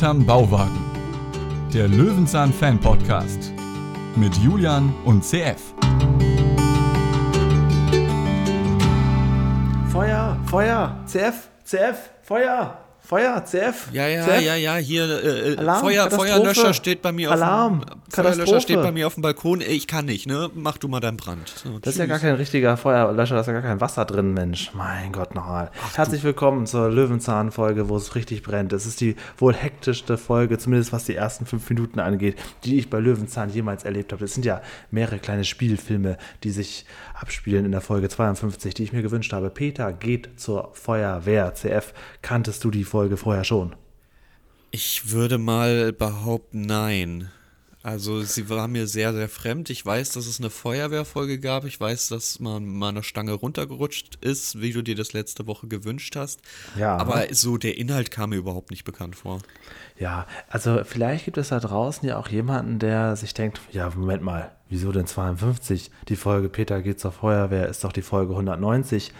hinterm Bauwagen. Der Löwenzahn Fan Podcast mit Julian und CF. Feuer, Feuer, CF, CF, Feuer. Feuer, CF. Ja, ja, CF. ja, ja, hier äh, Alarm, Feuer. Feuerlöscher steht bei mir Alarm, auf dem Katastrophe. Feuerlöscher steht bei mir auf dem Balkon. Ich kann nicht, ne? Mach du mal deinen Brand. So, Das ist ja tschüss. gar kein richtiger Feuerlöscher, da ist ja gar kein Wasser drin, Mensch. Mein Gott, nochmal. Herzlich willkommen zur Löwenzahn-Folge, wo es richtig brennt. Es ist die wohl hektischste Folge, zumindest was die ersten fünf Minuten angeht, die ich bei Löwenzahn jemals erlebt habe. Es sind ja mehrere kleine Spielfilme, die sich abspielen in der Folge 52, die ich mir gewünscht habe. Peter geht zur Feuerwehr. CF, kanntest du die Folge vorher schon? Ich würde mal behaupten, nein. Also sie war mir sehr, sehr fremd. Ich weiß, dass es eine Feuerwehrfolge gab. Ich weiß, dass man mal eine Stange runtergerutscht ist, wie du dir das letzte Woche gewünscht hast. Ja. Aber so der Inhalt kam mir überhaupt nicht bekannt vor. Ja, also vielleicht gibt es da draußen ja auch jemanden, der sich denkt, ja, Moment mal, wieso denn 52? Die Folge Peter geht zur Feuerwehr ist doch die Folge 190.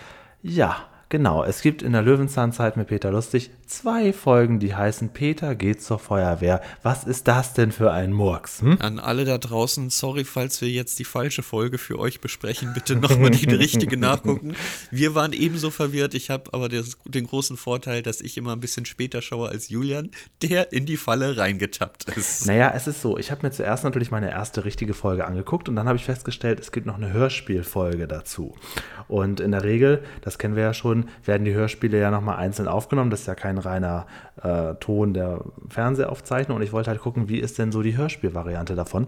Ja, genau, es gibt in der Löwenzahnzeit mit Peter Lustig zwei Folgen, die heißen Peter geht zur Feuerwehr. Was ist das denn für ein Murks? Hm? An alle da draußen, sorry, falls wir jetzt die falsche Folge für euch besprechen, bitte nochmal die richtige nachgucken. Wir waren ebenso verwirrt. Ich habe aber das, den großen Vorteil, dass ich immer ein bisschen später schaue als Julian, der in die Falle reingetappt ist. Naja, es ist so, ich habe mir zuerst natürlich meine erste richtige Folge angeguckt und dann habe ich festgestellt, es gibt noch eine Hörspielfolge dazu. Und in der Regel, das kennen wir ja schon, werden die Hörspiele ja nochmal einzeln aufgenommen. Das ist ja kein reiner äh, Ton der Fernsehaufzeichnung. Und ich wollte halt gucken, wie ist denn so die Hörspielvariante davon.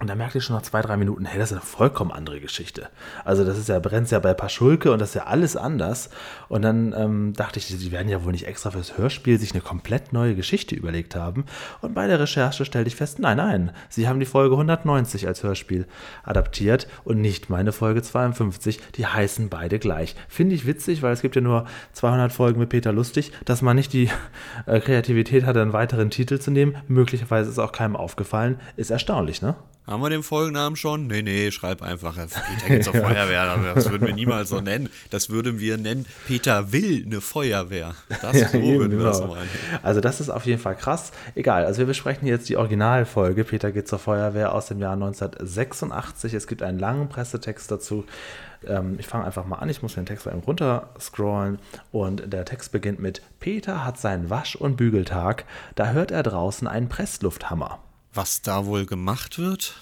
Und da merkte ich schon nach zwei, drei Minuten, hey, das ist eine vollkommen andere Geschichte. Also das ist ja, brennt ja bei Paschulke und das ist ja alles anders. Und dann ähm, dachte ich, die werden ja wohl nicht extra fürs Hörspiel sich eine komplett neue Geschichte überlegt haben. Und bei der Recherche stellte ich fest, nein, nein, sie haben die Folge 190 als Hörspiel adaptiert und nicht meine Folge 52. Die heißen beide gleich. Finde ich witzig, weil es gibt ja nur 200 Folgen mit Peter Lustig, dass man nicht die äh, Kreativität hatte, einen weiteren Titel zu nehmen. Möglicherweise ist auch keinem aufgefallen. Ist erstaunlich, ne? Haben wir den Folgennamen schon? Nee, nee, schreib einfach. Peter geht zur Feuerwehr. Das würden wir niemals so nennen. Das würden wir nennen, Peter will eine Feuerwehr. Das so eben, würden wir das genau. meinen. Also das ist auf jeden Fall krass. Egal, also wir besprechen jetzt die Originalfolge. Peter geht zur Feuerwehr aus dem Jahr 1986. Es gibt einen langen Pressetext dazu. Ähm, ich fange einfach mal an. Ich muss den Text mal eben runter scrollen. Und der Text beginnt mit Peter hat seinen Wasch- und Bügeltag. Da hört er draußen einen Presslufthammer. Was da wohl gemacht wird?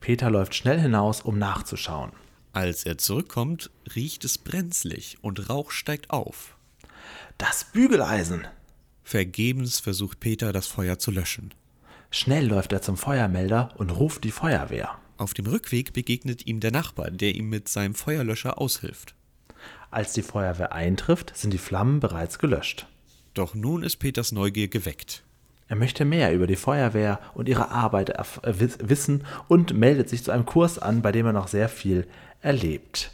Peter läuft schnell hinaus, um nachzuschauen. Als er zurückkommt, riecht es brenzlig und Rauch steigt auf. Das Bügeleisen! Vergebens versucht Peter, das Feuer zu löschen. Schnell läuft er zum Feuermelder und ruft die Feuerwehr. Auf dem Rückweg begegnet ihm der Nachbar, der ihm mit seinem Feuerlöscher aushilft. Als die Feuerwehr eintrifft, sind die Flammen bereits gelöscht. Doch nun ist Peters Neugier geweckt. Er möchte mehr über die Feuerwehr und ihre Arbeit äh, wiss- wissen und meldet sich zu einem Kurs an, bei dem er noch sehr viel erlebt.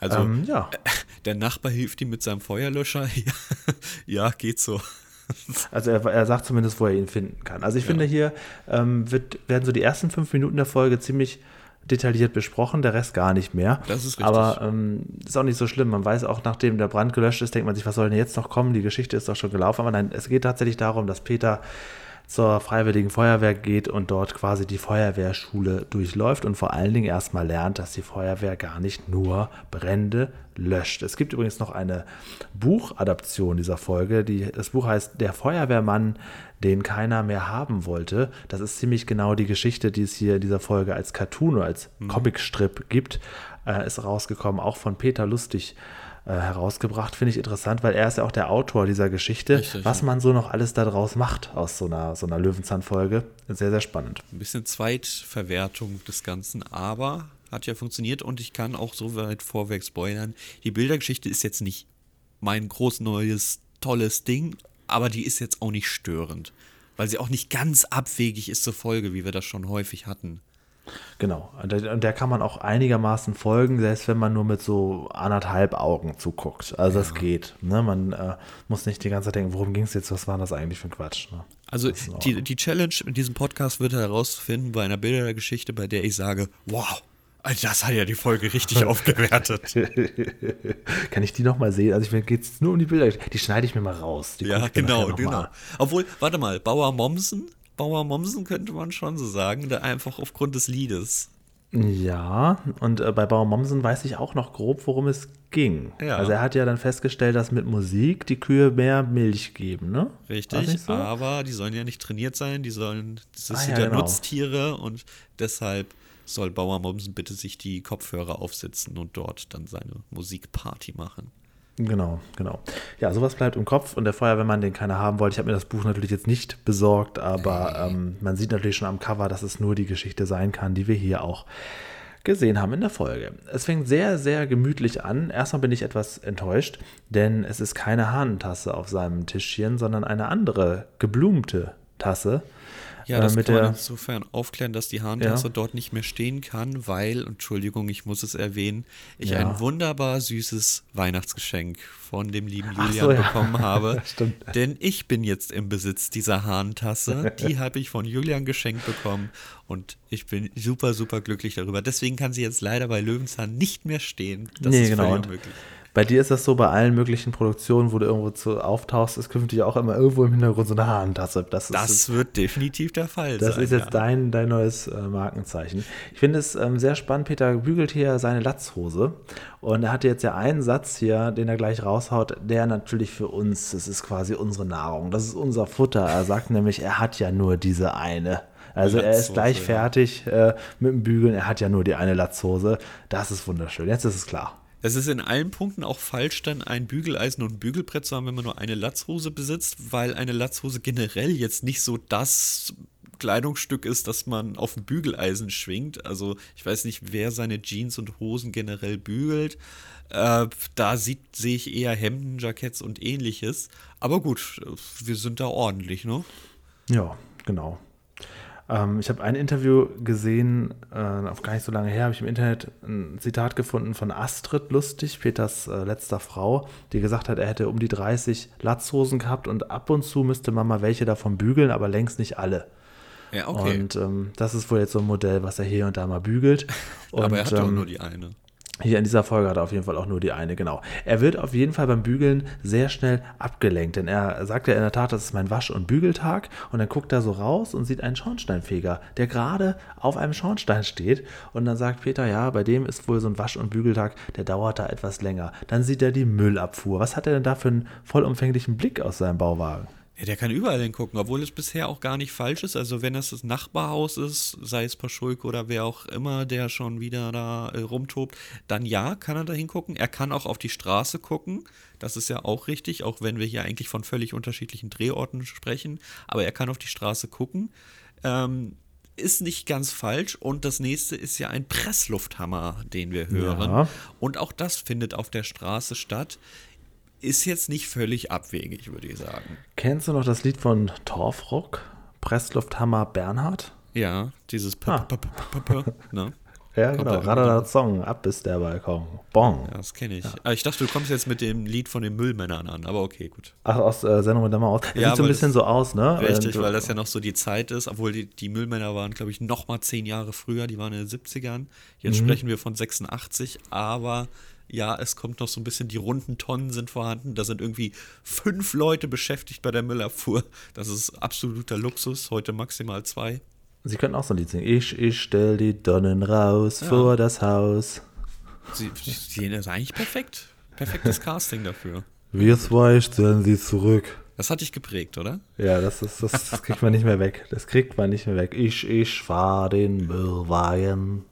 Also, Ähm, ja. der Nachbar hilft ihm mit seinem Feuerlöscher. Ja, ja geht so. Also er, er sagt zumindest, wo er ihn finden kann. Also ich finde hier ähm, wird, werden so die ersten fünf Minuten der Folge ziemlich detailliert besprochen, der Rest gar nicht mehr. Das ist richtig. Aber ähm, ist auch nicht so schlimm. Man weiß auch, nachdem der Brand gelöscht ist, denkt man sich, was soll denn jetzt noch kommen? Die Geschichte ist doch schon gelaufen. Aber nein, es geht tatsächlich darum, dass Peter zur Freiwilligen Feuerwehr geht und dort quasi die Feuerwehrschule durchläuft und vor allen Dingen erstmal lernt, dass die Feuerwehr gar nicht nur Brände löscht. Es gibt übrigens noch eine Buchadaption dieser Folge. Die, das Buch heißt Der Feuerwehrmann, den keiner mehr haben wollte. Das ist ziemlich genau die Geschichte, die es hier in dieser Folge als Cartoon oder als Comicstrip gibt. Äh, ist rausgekommen, auch von Peter Lustig äh, herausgebracht. Finde ich interessant, weil er ist ja auch der Autor dieser Geschichte. Richtig, was ja. man so noch alles daraus macht aus so einer, so einer Löwenzahn-Folge. Sehr, sehr spannend. Ein bisschen Zweitverwertung des Ganzen, aber hat ja funktioniert und ich kann auch so weit vorweg spoilern. Die Bildergeschichte ist jetzt nicht mein groß neues, tolles Ding, aber die ist jetzt auch nicht störend. Weil sie auch nicht ganz abwegig ist zur Folge, wie wir das schon häufig hatten. Genau. Und der, der kann man auch einigermaßen folgen, selbst wenn man nur mit so anderthalb Augen zuguckt. Also es geht. Ne? Man äh, muss nicht die ganze Zeit denken, worum ging es jetzt, was war das eigentlich für ein Quatsch. Ne? Also Das die, die Challenge in diesem Podcast wird herauszufinden bei einer Bildergeschichte, bei der ich sage, wow, Das hat ja die Folge richtig aufgewertet. Kann ich die nochmal sehen? Also ich geht es nur um die Bilder. Die schneide ich mir mal raus. Die ja, genau, genau. Obwohl, warte mal, Bauer Mommsen, Bauer Mommsen könnte man schon so sagen, da einfach aufgrund des Liedes. Ja, und äh, bei Bauer Mommsen weiß ich auch noch grob, worum es ging. Ja. Also er hat ja dann festgestellt, dass mit Musik die Kühe mehr Milch geben, ne? Richtig, so? aber die sollen ja nicht trainiert sein, die sollen, das ah, sind ja, genau. Nutztiere und deshalb soll Bauer Mommsen bitte sich die Kopfhörer aufsetzen und dort dann seine Musikparty machen. Genau, genau. Ja, sowas bleibt im Kopf und der Feuerwehrmann, den keiner haben wollte. Ich habe mir das Buch natürlich jetzt nicht besorgt, aber ähm, man sieht natürlich schon am Cover, dass es nur die Geschichte sein kann, die wir hier auch gesehen haben in der Folge. Es fängt sehr, sehr gemütlich an. Erstmal bin ich etwas enttäuscht, denn es ist keine Hahnentasse auf seinem Tischchen, sondern eine andere geblumte Tasse. Ja, das äh, kann man insofern aufklären, dass die Hahntasse ja. dort nicht mehr stehen kann, weil, Entschuldigung, ich muss es erwähnen, ich ja. ein wunderbar süßes Weihnachtsgeschenk von dem lieben Julian so, ja. bekommen habe. Denn ich bin jetzt im Besitz dieser Hahntasse. Die habe ich von Julian geschenkt bekommen und ich bin super, super glücklich darüber. Deswegen kann sie jetzt leider bei Löwenzahn nicht mehr stehen. Das nee, ist genau. unmöglich. Bei dir ist das so bei allen möglichen Produktionen, wo du irgendwo zu, auftauchst, ist künftig auch immer irgendwo im Hintergrund so eine Haarentasse. Das, das ist, wird definitiv der Fall das sein. Das ist jetzt ja. dein, dein neues äh, Markenzeichen. Ich finde es ähm, sehr spannend. Peter bügelt hier seine Latzhose und er hat jetzt ja einen Satz hier, den er gleich raushaut, der natürlich für uns, das ist quasi unsere Nahrung, das ist unser Futter. Er sagt nämlich, er hat ja nur diese eine. Also er ist gleich fertig äh, mit dem Bügeln. Er hat ja nur die eine Latzhose. Das ist wunderschön. Jetzt ist es klar. Es ist in allen Punkten auch falsch, dann ein Bügeleisen und ein Bügelbrett zu haben, wenn man nur eine Latzhose besitzt, weil eine Latzhose generell jetzt nicht so das Kleidungsstück ist, das man auf dem Bügeleisen schwingt. Also ich weiß nicht, wer seine Jeans und Hosen generell bügelt. Äh, da sehe ich eher Hemden, Jacketts und ähnliches. Aber gut, wir sind da ordentlich, ne? Ja, genau. Ähm, ich habe ein Interview gesehen, äh, auf gar nicht so lange her, habe ich im Internet ein Zitat gefunden von Astrid Lustig, Peters äh, letzter Frau, die gesagt hat, er hätte um die 30 Latzhosen gehabt und ab und zu müsste man mal welche davon bügeln, aber längst nicht alle. Ja, okay. Und ähm, das ist wohl jetzt so ein Modell, was er hier und da mal bügelt. Und, aber er hat ähm, doch nur die eine. Hier in dieser Folge hat er auf jeden Fall auch nur die eine, genau. Er wird auf jeden Fall beim Bügeln sehr schnell abgelenkt, denn er sagt ja in der Tat, das ist mein Wasch- und Bügeltag und dann guckt er so raus und sieht einen Schornsteinfeger, der gerade auf einem Schornstein steht und dann sagt Peter, ja, bei dem ist wohl so ein Wasch- und Bügeltag, der dauert da etwas länger. Dann sieht er die Müllabfuhr. Was hat er denn da für einen vollumfänglichen Blick aus seinem Bauwagen? Ja, der kann überall hingucken, obwohl es bisher auch gar nicht falsch ist. Also wenn es das Nachbarhaus ist, sei es Paschulke oder wer auch immer, der schon wieder da äh, rumtobt, dann ja, kann er da hingucken. Er kann auch auf die Straße gucken. Das ist ja auch richtig, auch wenn wir hier eigentlich von völlig unterschiedlichen Drehorten sprechen. Aber er kann auf die Straße gucken. Ähm, ist nicht ganz falsch. Und das nächste ist ja ein Presslufthammer, den wir hören. Ja. Und auch das findet auf der Straße statt ist jetzt nicht völlig abwegig, würde ich sagen. Kennst du noch das Lied von Torfrock? Presslufthammer Bernhard? Ja, dieses P ah. ne? Ja, genau. Radada Song, ab ist der Balkon. Bong. Ja, das kenne ich. Ja. Ich dachte, du kommst jetzt mit dem Lied von den Müllmännern an, aber okay, gut. Ach, aus äh, Sendung mit der Maus. Ja, sieht so ein bisschen so aus, ne? Richtig, weil das ja noch so die Zeit ist, obwohl die, die Müllmänner waren, glaube ich, noch mal zehn Jahre früher, die waren in den 70ern. Jetzt mhm. sprechen wir von 86, aber ja, es kommt noch so ein bisschen, die runden Tonnen sind vorhanden. Da sind irgendwie fünf Leute beschäftigt bei der Müllabfuhr. Das ist absoluter Luxus, heute maximal zwei. Sie können auch so ein Lied singen. Ich, ich stell die Donnen raus ja. vor das Haus. Sie, sie ist eigentlich perfekt. Perfektes Casting dafür. Wir zwei stellen sie zurück. Das hat dich geprägt, oder? Ja, das, ist, das, das kriegt man nicht mehr weg. Das kriegt man nicht mehr weg. Ich, ich fahr den Müllwagen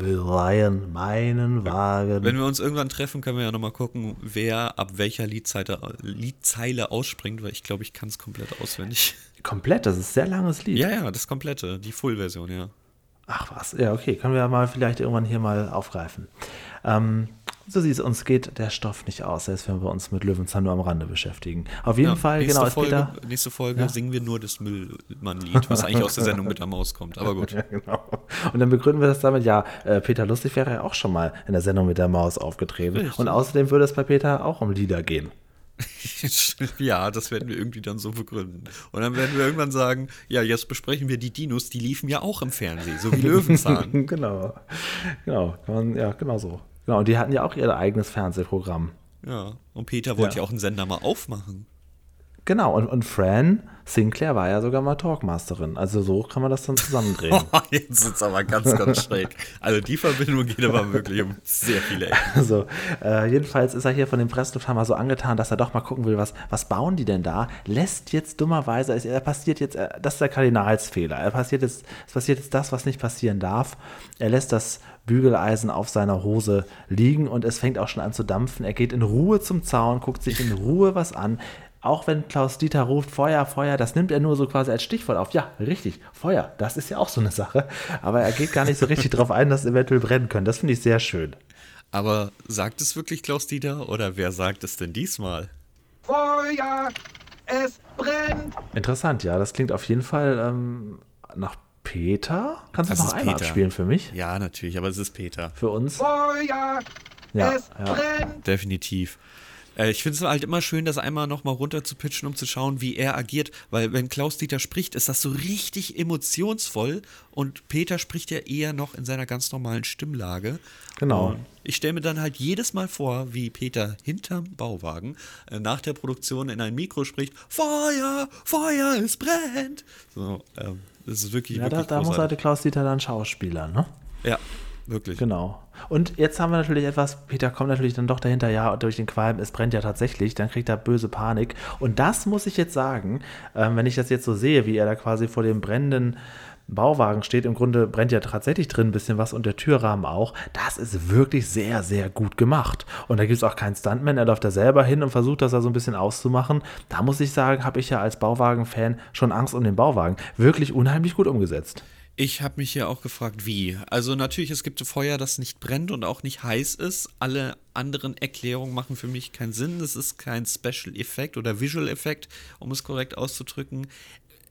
leihen meinen Wagen. Wenn wir uns irgendwann treffen, können wir ja nochmal gucken, wer ab welcher Liedzeile, Liedzeile ausspringt, weil ich glaube, ich kann es komplett auswendig. Komplett? Das ist ein sehr langes Lied. Ja, ja, das komplette, die Full-Version, ja. Ach was, ja, okay, können wir ja mal vielleicht irgendwann hier mal aufgreifen. Ähm, so siehst es, uns geht der Stoff nicht aus, selbst wenn wir uns mit Löwenzahn nur am Rande beschäftigen. Auf jeden ja, Fall, genau. Folge, Peter, nächste Folge ja? singen wir nur das Müllmann-Lied, was eigentlich aus der Sendung mit der Maus kommt. Aber gut. Ja, genau. Und dann begründen wir das damit, ja, äh, Peter Lustig wäre ja auch schon mal in der Sendung mit der Maus aufgetreten. Richtig. Und außerdem würde es bei Peter auch um Lieder gehen. ja, das werden wir irgendwie dann so begründen. Und dann werden wir irgendwann sagen, ja, jetzt besprechen wir die Dinos, die liefen ja auch im Fernsehen, so wie Löwenzahn. genau. Genau, ja, genau so. Genau, und die hatten ja auch ihr eigenes Fernsehprogramm. Ja, und Peter wollte ja, ja auch einen Sender mal aufmachen. Genau, und, und Fran Sinclair war ja sogar mal Talkmasterin. Also so kann man das dann zusammendrehen. Jetzt ist es aber ganz, ganz schräg. Also die Verbindung geht aber wirklich um sehr viele Ecken. Also, äh, jedenfalls ist er hier von dem Presslufthammer so angetan, dass er doch mal gucken will, was, was bauen die denn da? Lässt jetzt dummerweise, er passiert jetzt, äh, das ist der Kardinalsfehler. Er passiert jetzt, es passiert jetzt das, was nicht passieren darf. Er lässt das Bügeleisen auf seiner Hose liegen und es fängt auch schon an zu dampfen. Er geht in Ruhe zum Zaun, guckt sich in Ruhe was an auch wenn Klaus Dieter ruft Feuer, Feuer, das nimmt er nur so quasi als Stichwort auf. Ja, richtig, Feuer, das ist ja auch so eine Sache. Aber er geht gar nicht so richtig darauf ein, dass es eventuell brennen könnte. Das finde ich sehr schön. Aber sagt es wirklich Klaus Dieter oder wer sagt es denn diesmal? Feuer, es brennt. Interessant, ja, das klingt auf jeden Fall ähm, nach Peter. Kannst du das noch einmal Peter. abspielen für mich? Ja, natürlich, aber es ist Peter. Für uns? Feuer, ja, es ja. brennt. Definitiv. Äh, ich finde es halt immer schön, das einmal nochmal runter zu pitchen, um zu schauen, wie er agiert. Weil wenn Klaus Dieter spricht, ist das so richtig emotionsvoll und Peter spricht ja eher noch in seiner ganz normalen Stimmlage. Genau. Und ich stelle mir dann halt jedes Mal vor, wie Peter hinterm Bauwagen äh, nach der Produktion in ein Mikro spricht: Feuer, Feuer, es brennt. So, ähm, das ist wirklich. Ja, wirklich da, da muss halt Klaus Dieter dann Schauspieler, ne? Ja, Wirklich. Genau. Und jetzt haben wir natürlich etwas, Peter kommt natürlich dann doch dahinter, ja, durch den Qualm, es brennt ja tatsächlich, dann kriegt er böse Panik. Und das muss ich jetzt sagen, ähm, wenn ich das jetzt so sehe, wie er da quasi vor dem brennenden Bauwagen steht, im Grunde brennt ja tatsächlich drin ein bisschen was und der Türrahmen auch. Das ist wirklich sehr, sehr gut gemacht. Und da gibt es auch keinen Stuntman, er läuft da selber hin und versucht das da so ein bisschen auszumachen. Da muss ich sagen, habe ich ja als Bauwagen-Fan schon Angst um den Bauwagen. Wirklich unheimlich gut umgesetzt. Ich habe mich hier auch gefragt, wie. Also natürlich, es gibt Feuer, das nicht brennt und auch nicht heiß ist. Alle anderen Erklärungen machen für mich keinen Sinn. Es ist kein Special Effekt oder Visual Effekt, um es korrekt auszudrücken.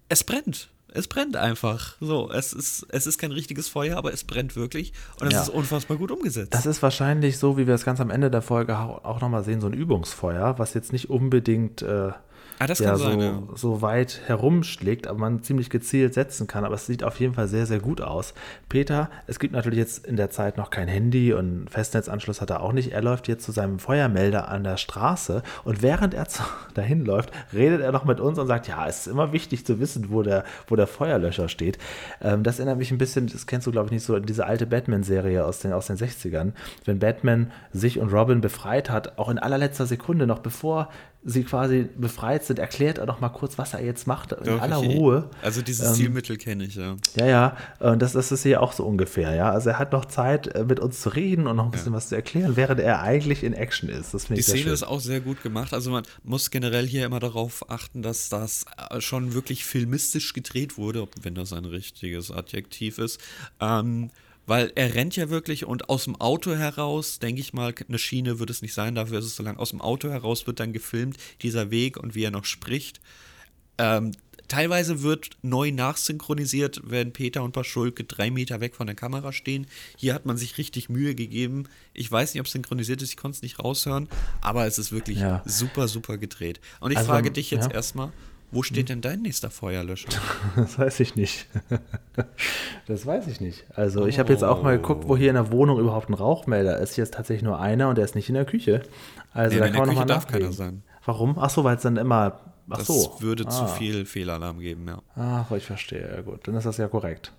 Es brennt. Es brennt einfach. So, es ist, es ist kein richtiges Feuer, aber es brennt wirklich. Und es ja. ist unfassbar gut umgesetzt. Das ist wahrscheinlich so, wie wir es ganz am Ende der Folge auch nochmal sehen, so ein Übungsfeuer, was jetzt nicht unbedingt. Äh Ah, das ja, so, sein, ja. so weit herumschlägt, aber man ziemlich gezielt setzen kann. Aber es sieht auf jeden Fall sehr, sehr gut aus. Peter, es gibt natürlich jetzt in der Zeit noch kein Handy und Festnetzanschluss hat er auch nicht. Er läuft jetzt zu seinem Feuermelder an der Straße und während er dahin läuft, redet er noch mit uns und sagt, ja, es ist immer wichtig zu wissen, wo der, wo der Feuerlöscher steht. Ähm, das erinnert mich ein bisschen, das kennst du glaube ich nicht so, diese alte Batman-Serie aus den, aus den 60ern. Wenn Batman sich und Robin befreit hat, auch in allerletzter Sekunde, noch bevor sie quasi befreit sind, erklärt er doch mal kurz, was er jetzt macht, in Doch, aller ich, Ruhe. Also dieses ähm, Stilmittel kenne ich, ja. Ja, ja, und das, das ist hier auch so ungefähr, ja. Also er hat noch Zeit, äh, mit uns zu reden und noch ein bisschen ja. was zu erklären, während er eigentlich in Action ist. Das Die ich Szene ist auch sehr gut gemacht. Also man muss generell hier immer darauf achten, dass das äh, schon wirklich filmistisch gedreht wurde, wenn das ein richtiges Adjektiv ist. Ähm, weil er rennt ja wirklich und aus dem Auto heraus, denke ich mal, eine Schiene wird es nicht sein, dafür ist es so lang. Aus dem Auto heraus wird dann gefilmt, dieser Weg und wie er noch spricht. Ähm, teilweise wird neu nachsynchronisiert, wenn Peter und Paschulke drei Meter weg von der Kamera stehen. Hier hat man sich richtig Mühe gegeben. Ich weiß nicht, ob es synchronisiert ist, ich konnte es nicht raushören, aber es ist wirklich ja. super, super gedreht. Und ich also, frage dich jetzt ja. erstmal, wo steht denn dein nächster Feuerlöscher? Das weiß ich nicht. Das weiß ich nicht. Also ich habe jetzt auch mal geguckt, wo hier in der Wohnung überhaupt ein Rauchmelder ist. Hier ist tatsächlich nur einer und der ist nicht in der Küche. Also nee, da kann man nochmal darf keiner sein. Warum? Ach so, weil es dann immer. Ach das so. würde ah. zu viel Fehlalarm geben, ja. Ach, ich verstehe. Ja gut, dann ist das ja korrekt.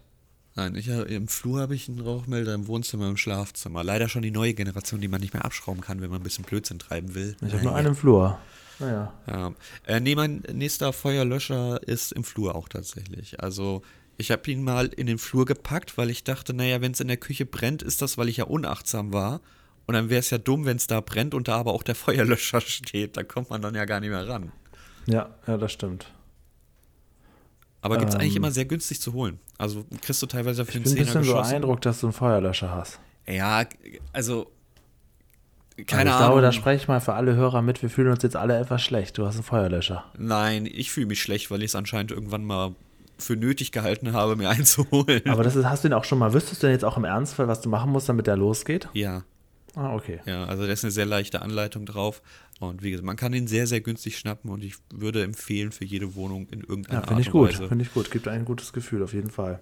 Nein, ich, im Flur habe ich einen Rauchmelder, im Wohnzimmer, im Schlafzimmer. Leider schon die neue Generation, die man nicht mehr abschrauben kann, wenn man ein bisschen Blödsinn treiben will. Ich habe nur einen im Flur. Naja. Ja. Äh, nee, mein nächster Feuerlöscher ist im Flur auch tatsächlich. Also ich habe ihn mal in den Flur gepackt, weil ich dachte, naja, wenn es in der Küche brennt, ist das, weil ich ja unachtsam war. Und dann wäre es ja dumm, wenn es da brennt und da aber auch der Feuerlöscher steht. Da kommt man dann ja gar nicht mehr ran. Ja, ja, das stimmt. Aber gibt es ähm, eigentlich immer sehr günstig zu holen. Also kriegst du teilweise für einen Zehner Ich bin ein bisschen so beeindruckt, dass du einen Feuerlöscher hast. Ja, also keine also ich Ahnung. glaube, da spreche ich mal für alle Hörer mit. Wir fühlen uns jetzt alle etwas schlecht. Du hast einen Feuerlöscher. Nein, ich fühle mich schlecht, weil ich es anscheinend irgendwann mal für nötig gehalten habe, mir einzuholen. Aber das ist, hast du ihn auch schon mal, wüsstest du denn jetzt auch im Ernstfall, was du machen musst, damit der losgeht? Ja. Ah, okay. Ja, also da ist eine sehr leichte Anleitung drauf. Und wie gesagt, man kann ihn sehr, sehr günstig schnappen und ich würde empfehlen für jede Wohnung in irgendeiner Ja, Art finde ich und gut. Weise. Finde ich gut. Gibt ein gutes Gefühl, auf jeden Fall.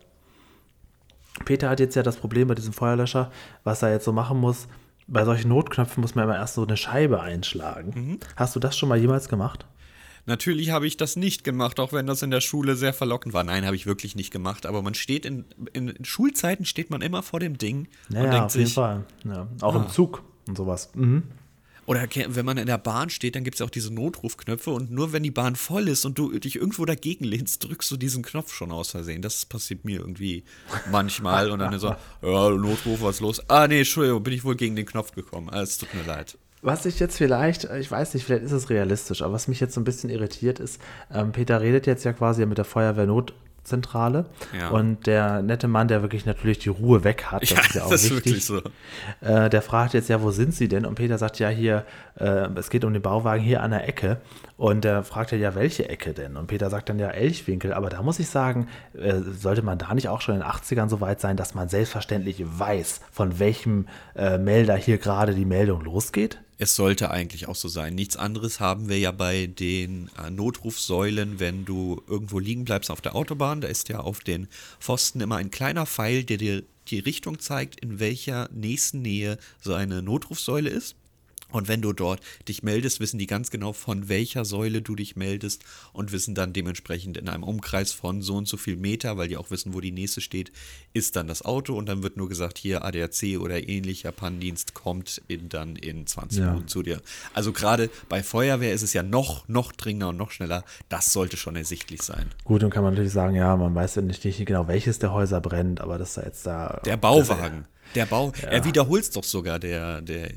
Peter hat jetzt ja das Problem bei diesem Feuerlöscher, was er jetzt so machen muss. Bei solchen Notknöpfen muss man immer erst so eine Scheibe einschlagen. Mhm. Hast du das schon mal jemals gemacht? Natürlich habe ich das nicht gemacht, auch wenn das in der Schule sehr verlockend war. Nein, habe ich wirklich nicht gemacht. Aber man steht in, in, Schulzeiten steht man immer vor dem Ding und Naja, denkt auf jeden sich, Fall. Ja. Auch Ah. im Zug und sowas. Mhm. Oder wenn man in der Bahn steht, dann gibt es ja auch diese Notrufknöpfe und nur wenn die Bahn voll ist und du dich irgendwo dagegen lehnst, drückst du diesen Knopf schon aus Versehen. Das passiert mir irgendwie manchmal und dann so, ja, Notruf, was ist los? Ah, nee, Entschuldigung, bin ich wohl gegen den Knopf gekommen. Ah, Es tut mir leid. Was ich jetzt vielleicht, ich weiß nicht, vielleicht ist es realistisch, aber was mich jetzt so ein bisschen irritiert ist, ähm, Peter redet jetzt ja quasi mit der Feuerwehrnotzentrale Ja. und der nette Mann, der wirklich natürlich die Ruhe weg hat, das Ja, ist ja auch das wichtig. so. Äh, der fragt jetzt ja, wo sind Sie denn? Und Peter sagt ja hier, äh, es geht um den Bauwagen hier an der Ecke. Und der fragt ja, ja, welche Ecke denn? Und Peter sagt dann ja Elchwinkel. Aber da muss ich sagen, äh, sollte man da nicht auch schon in den 80ern so weit sein, dass man selbstverständlich weiß, von welchem äh, Melder hier gerade die Meldung losgeht? Es sollte eigentlich auch so sein. Nichts anderes haben wir ja bei den äh, Notrufsäulen, wenn du irgendwo liegen bleibst auf der Autobahn. Da ist ja auf den Pfosten immer ein kleiner Pfeil, der dir die Richtung zeigt, in welcher nächsten Nähe so eine Notrufsäule ist. Und wenn du dort dich meldest, wissen die ganz genau, von welcher Säule du dich meldest und wissen dann dementsprechend in einem Umkreis von so und so viel Meter, weil die auch wissen, wo die nächste steht, ist dann das Auto und dann wird nur gesagt, hier ADAC oder ähnlicher Pannendienst kommt in, dann in 20 Ja. Minuten zu dir. Also gerade bei Feuerwehr ist es ja noch, noch dringender und noch schneller. Das sollte schon ersichtlich sein. Gut, dann kann man natürlich sagen, ja, man weiß ja nicht, nicht genau, welches der Häuser brennt, aber das ist ja jetzt da. Der Bauwagen. Der Bau, er wiederholt es doch sogar, der, der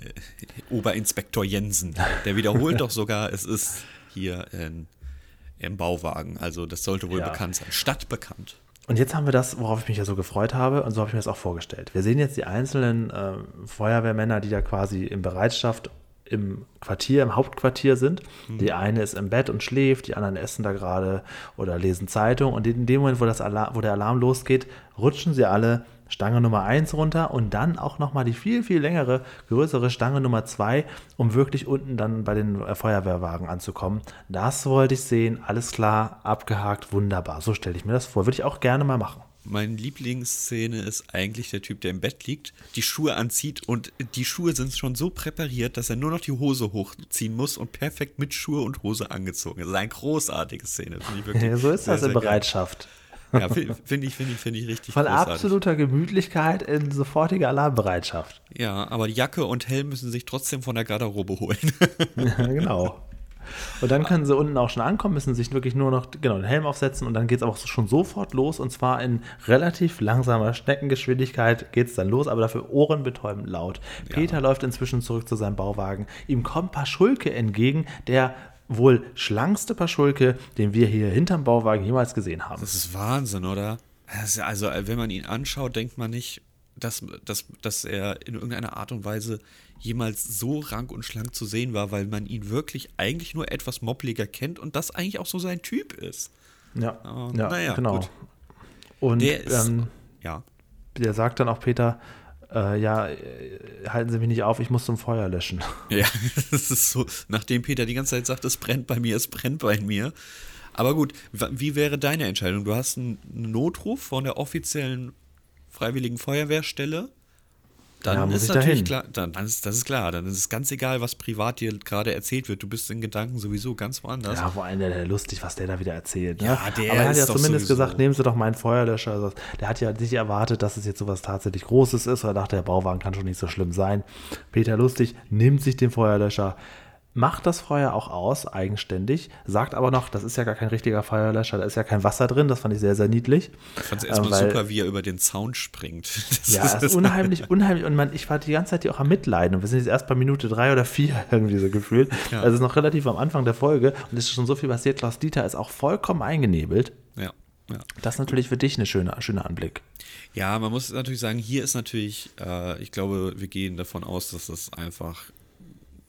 Oberinspektor Jensen. Der wiederholt doch sogar, es ist hier in, im Bauwagen. Also das sollte wohl Ja. bekannt sein. Stadtbekannt. Und jetzt haben wir das, worauf ich mich ja so gefreut habe, und so habe ich mir das auch vorgestellt. Wir sehen jetzt die einzelnen äh, Feuerwehrmänner, die da quasi in Bereitschaft im Quartier, im Hauptquartier sind. Die eine ist im Bett und schläft, die anderen essen da gerade oder lesen Zeitung. Und in dem Moment, wo, das Alarm, wo der Alarm losgeht, rutschen sie alle Stange Nummer 1 runter und dann auch nochmal die viel, viel längere, größere Stange Nummer 2, um wirklich unten dann bei den äh, Feuerwehrwagen anzukommen. Das wollte ich sehen, alles klar, abgehakt, wunderbar. So stelle ich mir das vor. Würde ich auch gerne mal machen. Meine Lieblingsszene ist eigentlich der Typ, der im Bett liegt, die Schuhe anzieht und die Schuhe sind schon so präpariert, dass er nur noch die Hose hochziehen muss und perfekt mit Schuhe und Hose angezogen ist. Das ist eine großartige Szene. so ist sehr, das in sehr geil. Ja, finde find ich, finde ich, finde ich richtig Von großartig. absoluter Gemütlichkeit in sofortiger Alarmbereitschaft. Ja, aber Jacke und Helm müssen sich trotzdem von der Garderobe holen. Ja, genau. Und dann können sie unten auch schon ankommen, müssen sich wirklich nur noch genau, den Helm aufsetzen und dann geht es auch schon sofort los und zwar in relativ langsamer Schneckengeschwindigkeit geht es dann los, aber dafür ohrenbetäubend laut. Peter läuft inzwischen zurück zu seinem Bauwagen. Ihm kommt Paschulke entgegen, der wohl schlankste Paschulke, den wir hier hinterm Bauwagen jemals gesehen haben. Das ist Wahnsinn, oder? Also, wenn man ihn anschaut, denkt man nicht, dass, dass, dass er in irgendeiner Art und Weise jemals so rank und schlank zu sehen war, weil man ihn wirklich eigentlich nur etwas moppliger kennt und das eigentlich auch so sein Typ ist. Ja, Aber ja naja, genau. gut. Und Der ist, ähm, ja, der sagt dann auch Peter, äh, ja, äh, halten Sie mich nicht auf, ich muss zum Feuer löschen. Ja, das ist so, nachdem Peter die ganze Zeit sagt, es brennt bei mir, es brennt bei mir. Aber gut, wie wäre deine Entscheidung? Du hast einen Notruf von der offiziellen Freiwilligen Feuerwehrstelle. Dann Ja, ist ich natürlich dahin. klar, dann, dann ist, das ist klar, dann ist es ganz egal, was privat dir gerade erzählt wird. Du bist in Gedanken sowieso ganz woanders. Ja, vor allem der, der lustig, was der da wieder erzählt. Ne? Ja, der Aber er hat ja zumindest sowieso- gesagt, nehmen Sie doch meinen Feuerlöscher. Der hat ja nicht erwartet, dass es jetzt sowas tatsächlich Großes ist. Er dachte, der Bauwagen kann schon nicht so schlimm sein. Peter Lustig nimmt sich den Feuerlöscher, macht das Feuer auch aus, eigenständig, sagt aber noch, das ist ja gar kein richtiger Feuerlöscher, da ist ja kein Wasser drin. Das fand ich sehr, sehr niedlich. ich fand es erstmal weil- super, wie er über den Zaun springt. Das Ja, es ist unheimlich, unheimlich. Und man, ich war die ganze Zeit hier auch am Mitleiden. Und wir sind jetzt erst bei Minute drei oder vier irgendwie so gefühlt. Ja. Also es ist noch relativ am Anfang der Folge und es ist schon so viel passiert. Klaus Dieter ist auch vollkommen eingenebelt. ja, ja. Das ist natürlich für dich ein schöner, schöner Anblick. Ja, man muss natürlich sagen, hier ist natürlich, äh, ich glaube, wir gehen davon aus, dass das einfach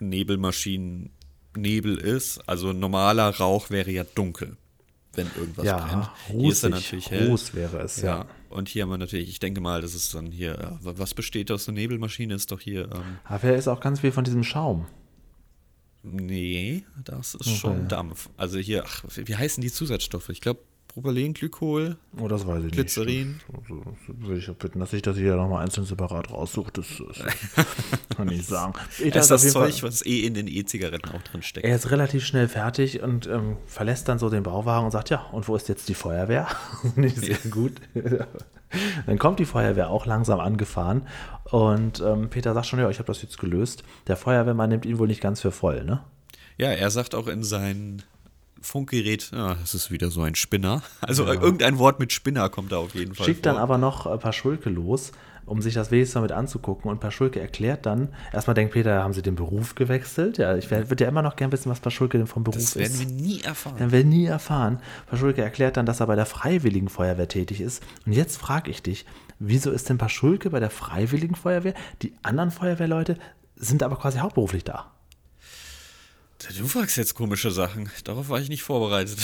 Nebelmaschinen Nebel ist. Also normaler Rauch wäre ja dunkel, wenn irgendwas brennt. Ja, Hier ist er natürlich hell. Ruß wäre es, ja. Ja. Und hier haben wir natürlich, ich denke mal, das ist dann hier, äh, was besteht aus der Nebelmaschine? Ist doch hier. Ähm, Aber ist auch ganz viel von diesem Schaum. Nee, das ist okay. schon Dampf. Also hier, ach, wie heißen die Zusatzstoffe? Ich glaube, Propylenglykol. Oh, das weiß ich Glycerin. nicht. Glycerin. Ich bitten, dass ich das hier nochmal einzeln separat raussucht. Das, das kann ich sagen. Ich ist das Zeug, Fall, was eh in den E-Zigaretten auch drin steckt. Er ist relativ schnell fertig und ähm, verlässt dann so den Bauwagen und sagt, ja, und wo ist jetzt die Feuerwehr? nicht sehr gut. dann kommt die Feuerwehr auch langsam angefahren und ähm, Peter sagt schon, ja, ich habe das jetzt gelöst. Der Feuerwehrmann nimmt ihn wohl nicht ganz für voll, ne? Ja, er sagt auch in seinen Funkgerät, ja, das ist wieder so ein Spinner. Also ja. irgendein Wort mit Spinner kommt da auf jeden Fall. Schickt vor. dann aber noch ein paar Schulke los, um sich das wenigstens mit anzugucken. Und Paschulke erklärt dann, erstmal denkt Peter, haben sie den Beruf gewechselt? Ja, ich würde ja immer noch gern wissen, was Paschulke denn vom Beruf ist. Das werden ist. wir nie erfahren. Dann werden wir nie erfahren. Paschulke erklärt dann, dass er bei der Freiwilligen Feuerwehr tätig ist. Und jetzt frage ich dich, wieso ist denn Paschulke bei der Freiwilligen Feuerwehr? Die anderen Feuerwehrleute sind aber quasi hauptberuflich da. Du fragst jetzt komische Sachen. Darauf war ich nicht vorbereitet.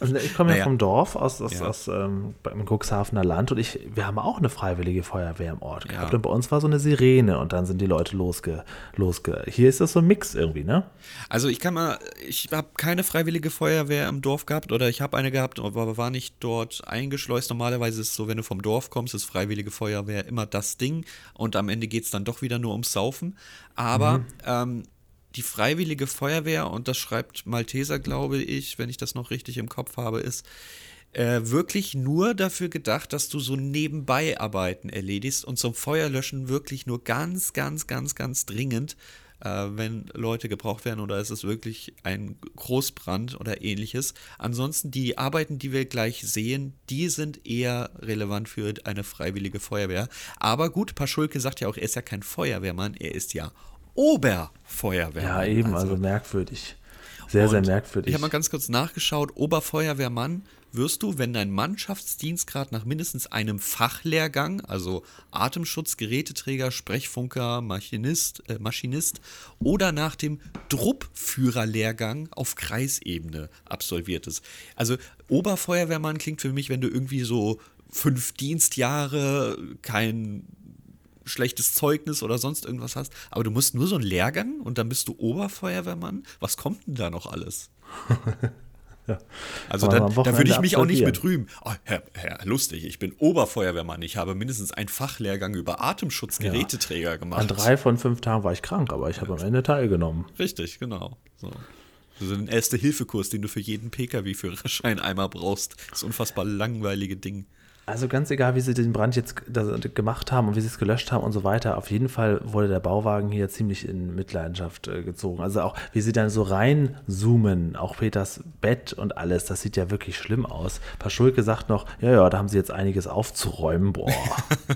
Also ich komme naja. ja vom Dorf aus, aus, ja. aus ähm, im Cuxhavener Land und ich, wir haben auch eine freiwillige Feuerwehr im Ort gehabt. Ja. Und bei uns war so eine Sirene und dann sind die Leute losge, losge. Hier ist das so ein Mix irgendwie, ne? Also ich kann mal, ich habe keine freiwillige Feuerwehr im Dorf gehabt oder ich habe eine gehabt, aber war nicht dort eingeschleust. Normalerweise ist es so, wenn du vom Dorf kommst, ist freiwillige Feuerwehr immer das Ding und am Ende geht es dann doch wieder nur ums Saufen. Aber mhm. ähm, die Freiwillige Feuerwehr, und das schreibt Malteser, glaube ich, wenn ich das noch richtig im Kopf habe, ist äh, wirklich nur dafür gedacht, dass du so nebenbei Arbeiten erledigst und zum Feuerlöschen wirklich nur ganz, ganz, ganz, ganz dringend, äh, wenn Leute gebraucht werden oder ist es wirklich ein Großbrand oder ähnliches. Ansonsten die Arbeiten, die wir gleich sehen, die sind eher relevant für eine freiwillige Feuerwehr. Aber gut, Paschulke sagt ja auch, er ist ja kein Feuerwehrmann, er ist ja Oberfeuerwehrmann. Ja, eben, also, also merkwürdig. Sehr, sehr merkwürdig. Ich habe mal ganz kurz nachgeschaut. Oberfeuerwehrmann wirst du, wenn dein Mannschaftsdienstgrad nach mindestens einem Fachlehrgang, also Atemschutz, Geräteträger, Sprechfunker, Maschinist, äh, Maschinist oder nach dem Druppführerlehrgang auf Kreisebene absolviert ist. Also Oberfeuerwehrmann klingt für mich, wenn du irgendwie so fünf Dienstjahre, kein schlechtes Zeugnis oder sonst irgendwas hast, aber du musst nur so einen Lehrgang und dann bist du Oberfeuerwehrmann. Was kommt denn da noch alles? ja. Also dann, da würde ich mich auch nicht mit rühmen. Oh, Herr, Herr, lustig, ich bin Oberfeuerwehrmann. Ich habe mindestens einen Fachlehrgang über Atemschutzgeräteträger ja. gemacht. An drei von fünf Tagen war ich krank, aber ich habe am Ende teilgenommen. Richtig, genau. So. Also ein Erste-Hilfe-Kurs, den du für jeden Pkw-Führerschein einmal brauchst. Das unfassbar langweilige Ding. Also ganz egal, wie sie den Brand jetzt gemacht haben und wie sie es gelöscht haben und so weiter, auf jeden Fall wurde der Bauwagen hier ziemlich in Mitleidenschaft äh, gezogen. Also auch, wie sie dann so reinzoomen, auch Peters Bett und alles, das sieht ja wirklich schlimm aus. Paschulke sagt noch, ja, ja, da haben sie jetzt einiges aufzuräumen. Boah.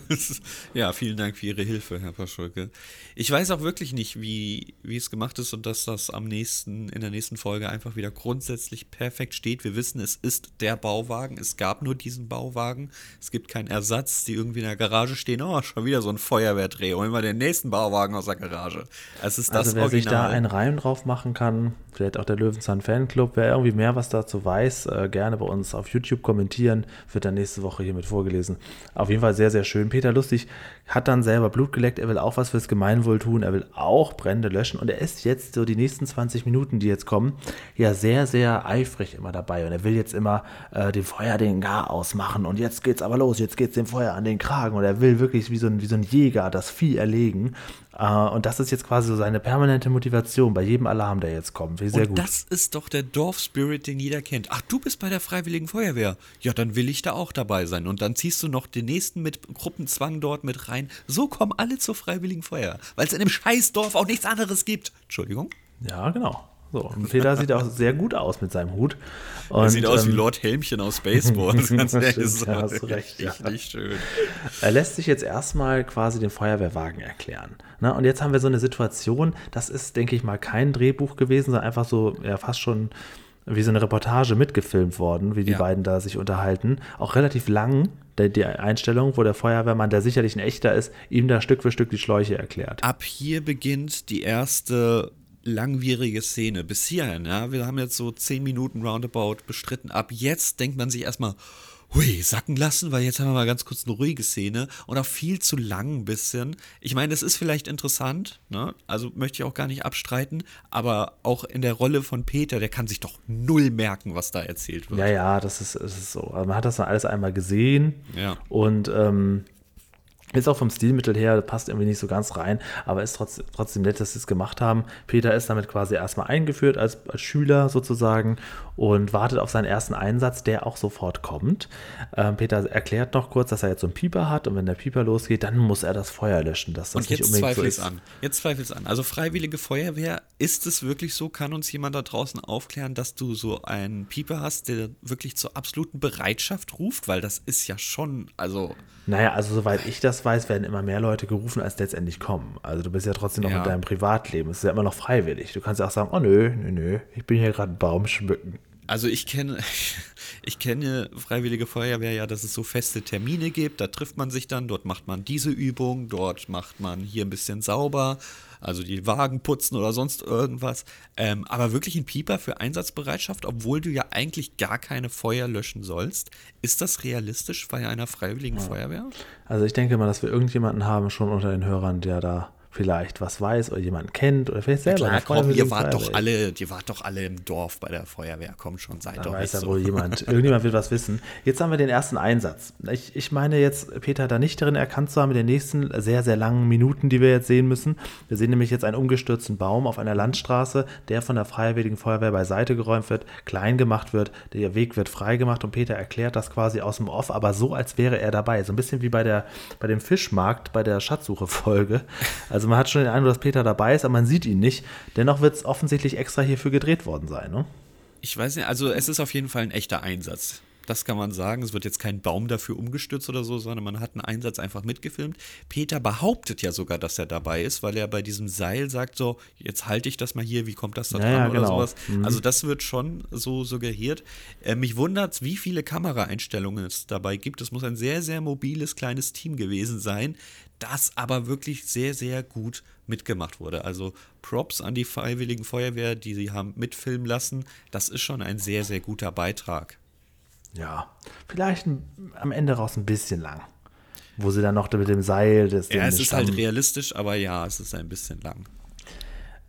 ja, vielen Dank für Ihre Hilfe, Herr Paschulke. Ich weiß auch wirklich nicht, wie, wie es gemacht ist und dass das am nächsten, in der nächsten Folge einfach wieder grundsätzlich perfekt steht. Wir wissen, es ist der Bauwagen. Es gab nur diesen Bauwagen. Es gibt keinen Ersatz, die irgendwie in der Garage stehen. Oh, schon wieder so ein Feuerwehrdreh. Holen wir den nächsten Bauwagen aus der Garage. Es ist das also wer Original. sich da einen Reim drauf machen kann, vielleicht auch der Löwenzahn Fanclub, wer irgendwie mehr was dazu weiß, äh, gerne bei uns auf YouTube kommentieren, wird dann nächste Woche hiermit vorgelesen. Auf jeden Fall sehr, sehr schön. Peter Lustig hat dann selber Blut geleckt, er will auch was fürs Gemeinwohl tun, er will auch Brände löschen und er ist jetzt so die nächsten 20 Minuten, die jetzt kommen, ja sehr, sehr eifrig immer dabei und er will jetzt immer äh, dem Feuer den Gar ausmachen und jetzt geht's aber los, jetzt geht's dem Feuer an den Kragen und er will wirklich wie so ein, wie so ein Jäger das Vieh erlegen Uh, und das ist jetzt quasi so seine permanente Motivation bei jedem Alarm, der jetzt kommt. Sehr und gut. das ist doch der Dorfspirit, den jeder kennt. Ach, du bist bei der Freiwilligen Feuerwehr. Ja, dann will ich da auch dabei sein. Und dann ziehst du noch den nächsten mit Gruppenzwang dort mit rein. So kommen alle zur Freiwilligen Feuerwehr. Weil es in dem Scheißdorf auch nichts anderes gibt. Entschuldigung? Ja, genau. So, und Peter sieht auch sehr gut aus mit seinem Hut. Und, er sieht aus ähm, wie Lord Helmchen aus Spaceballs. Ganz ehrlich, ist ja, hast recht, ja. nicht schön. Er lässt sich jetzt erstmal quasi den Feuerwehrwagen erklären. Ne? Und jetzt haben wir so eine Situation, das ist, denke ich mal, kein Drehbuch gewesen, sondern einfach so, ja, fast schon wie so eine Reportage mitgefilmt worden, wie die ja. beiden da sich unterhalten. Auch relativ lang, die Einstellung, wo der Feuerwehrmann, der sicherlich ein echter ist, ihm da Stück für Stück die Schläuche erklärt. Ab hier beginnt die erste langwierige Szene. Bis hierhin, ja, wir haben jetzt so zehn Minuten roundabout bestritten. Ab jetzt denkt man sich erstmal, hui, sacken lassen, weil jetzt haben wir mal ganz kurz eine ruhige Szene und auch viel zu lang ein bisschen. Ich meine, das ist vielleicht interessant, ne? Also möchte ich auch gar nicht abstreiten, aber auch in der Rolle von Peter, der kann sich doch null merken, was da erzählt wird. Ja, ja, das ist, das ist so. Man hat das dann alles einmal gesehen Ja. und ähm, ist auch vom Stilmittel her, passt irgendwie nicht so ganz rein, aber ist trotz, trotzdem nett, dass sie es gemacht haben. Peter ist damit quasi erstmal eingeführt als, als Schüler sozusagen und wartet auf seinen ersten Einsatz, der auch sofort kommt. Ähm, Peter erklärt noch kurz, dass er jetzt so einen Pieper hat und wenn der Pieper losgeht, dann muss er das Feuer löschen. Dass das Und jetzt so ist. es an. Jetzt zweifle ich es an. Also Freiwillige Feuerwehr, ist es wirklich so? Kann uns jemand da draußen aufklären, dass du so einen Pieper hast, der wirklich zur absoluten Bereitschaft ruft? Weil das ist ja schon, also Naja, also soweit ich das weiß, werden immer mehr Leute gerufen, als letztendlich kommen. Also du bist ja trotzdem noch Ja. in deinem Privatleben. Es ist ja immer noch freiwillig. Du kannst ja auch sagen, oh nö, nö, nö, ich bin hier gerade einen Baum schmücken. Also ich kenne, ich kenne Freiwillige Feuerwehr ja, dass es so feste Termine gibt, da trifft man sich dann, dort macht man diese Übung, dort macht man hier ein bisschen sauber, also die Wagen putzen oder sonst irgendwas. Ähm, aber wirklich ein Pieper für Einsatzbereitschaft, obwohl du ja eigentlich gar keine Feuer löschen sollst. Ist das realistisch bei einer Freiwilligen Feuerwehr? Also ich denke mal, dass wir irgendjemanden haben schon unter den Hörern, der da vielleicht was weiß oder jemanden kennt oder vielleicht selber. Klar, eine komm, ihr wart doch alle, ihr wart doch alle im Dorf bei der Feuerwehr, kommt schon, seid Da doch weiß nicht ja so. wohl jemand. Irgendjemand wird was wissen. Jetzt haben wir den ersten Einsatz. Ich, ich meine jetzt, Peter da nicht darin erkannt zu haben, in den nächsten sehr, sehr langen Minuten, die wir jetzt sehen müssen. Wir sehen nämlich jetzt einen umgestürzten Baum auf einer Landstraße, der von der Freiwilligen Feuerwehr beiseite geräumt wird, klein gemacht wird, der Weg wird freigemacht und Peter erklärt das quasi aus dem Off, aber so, als wäre er dabei. So ein bisschen wie bei, der, bei dem Fischmarkt, bei der Schatzsuche-Folge. Also man hat schon den Eindruck, dass Peter dabei ist, aber man sieht ihn nicht. Dennoch wird es offensichtlich extra hierfür gedreht worden sein, ne? Ich weiß nicht, also es ist auf jeden Fall ein echter Einsatz. Das kann man sagen. Es wird jetzt kein Baum dafür umgestürzt oder so, sondern man hat einen Einsatz einfach mitgefilmt. Peter behauptet ja sogar, dass er dabei ist, weil er bei diesem Seil sagt so, jetzt halte ich das mal hier, wie kommt das da Ja, dran ja, oder genau. sowas. Also das wird schon so suggeriert. Äh, mich wundert, wie viele Kameraeinstellungen es dabei gibt. Es muss ein sehr, sehr mobiles kleines Team gewesen sein, das aber wirklich sehr, sehr gut mitgemacht wurde. Also Props an die Freiwilligen Feuerwehr, die sie haben mitfilmen lassen. Das ist schon ein sehr, sehr guter Beitrag. Ja, vielleicht am Ende raus ein bisschen lang. Wo sie dann noch mit dem Seil des Ja, es ist Stamm- halt realistisch, aber ja, es ist ein bisschen lang.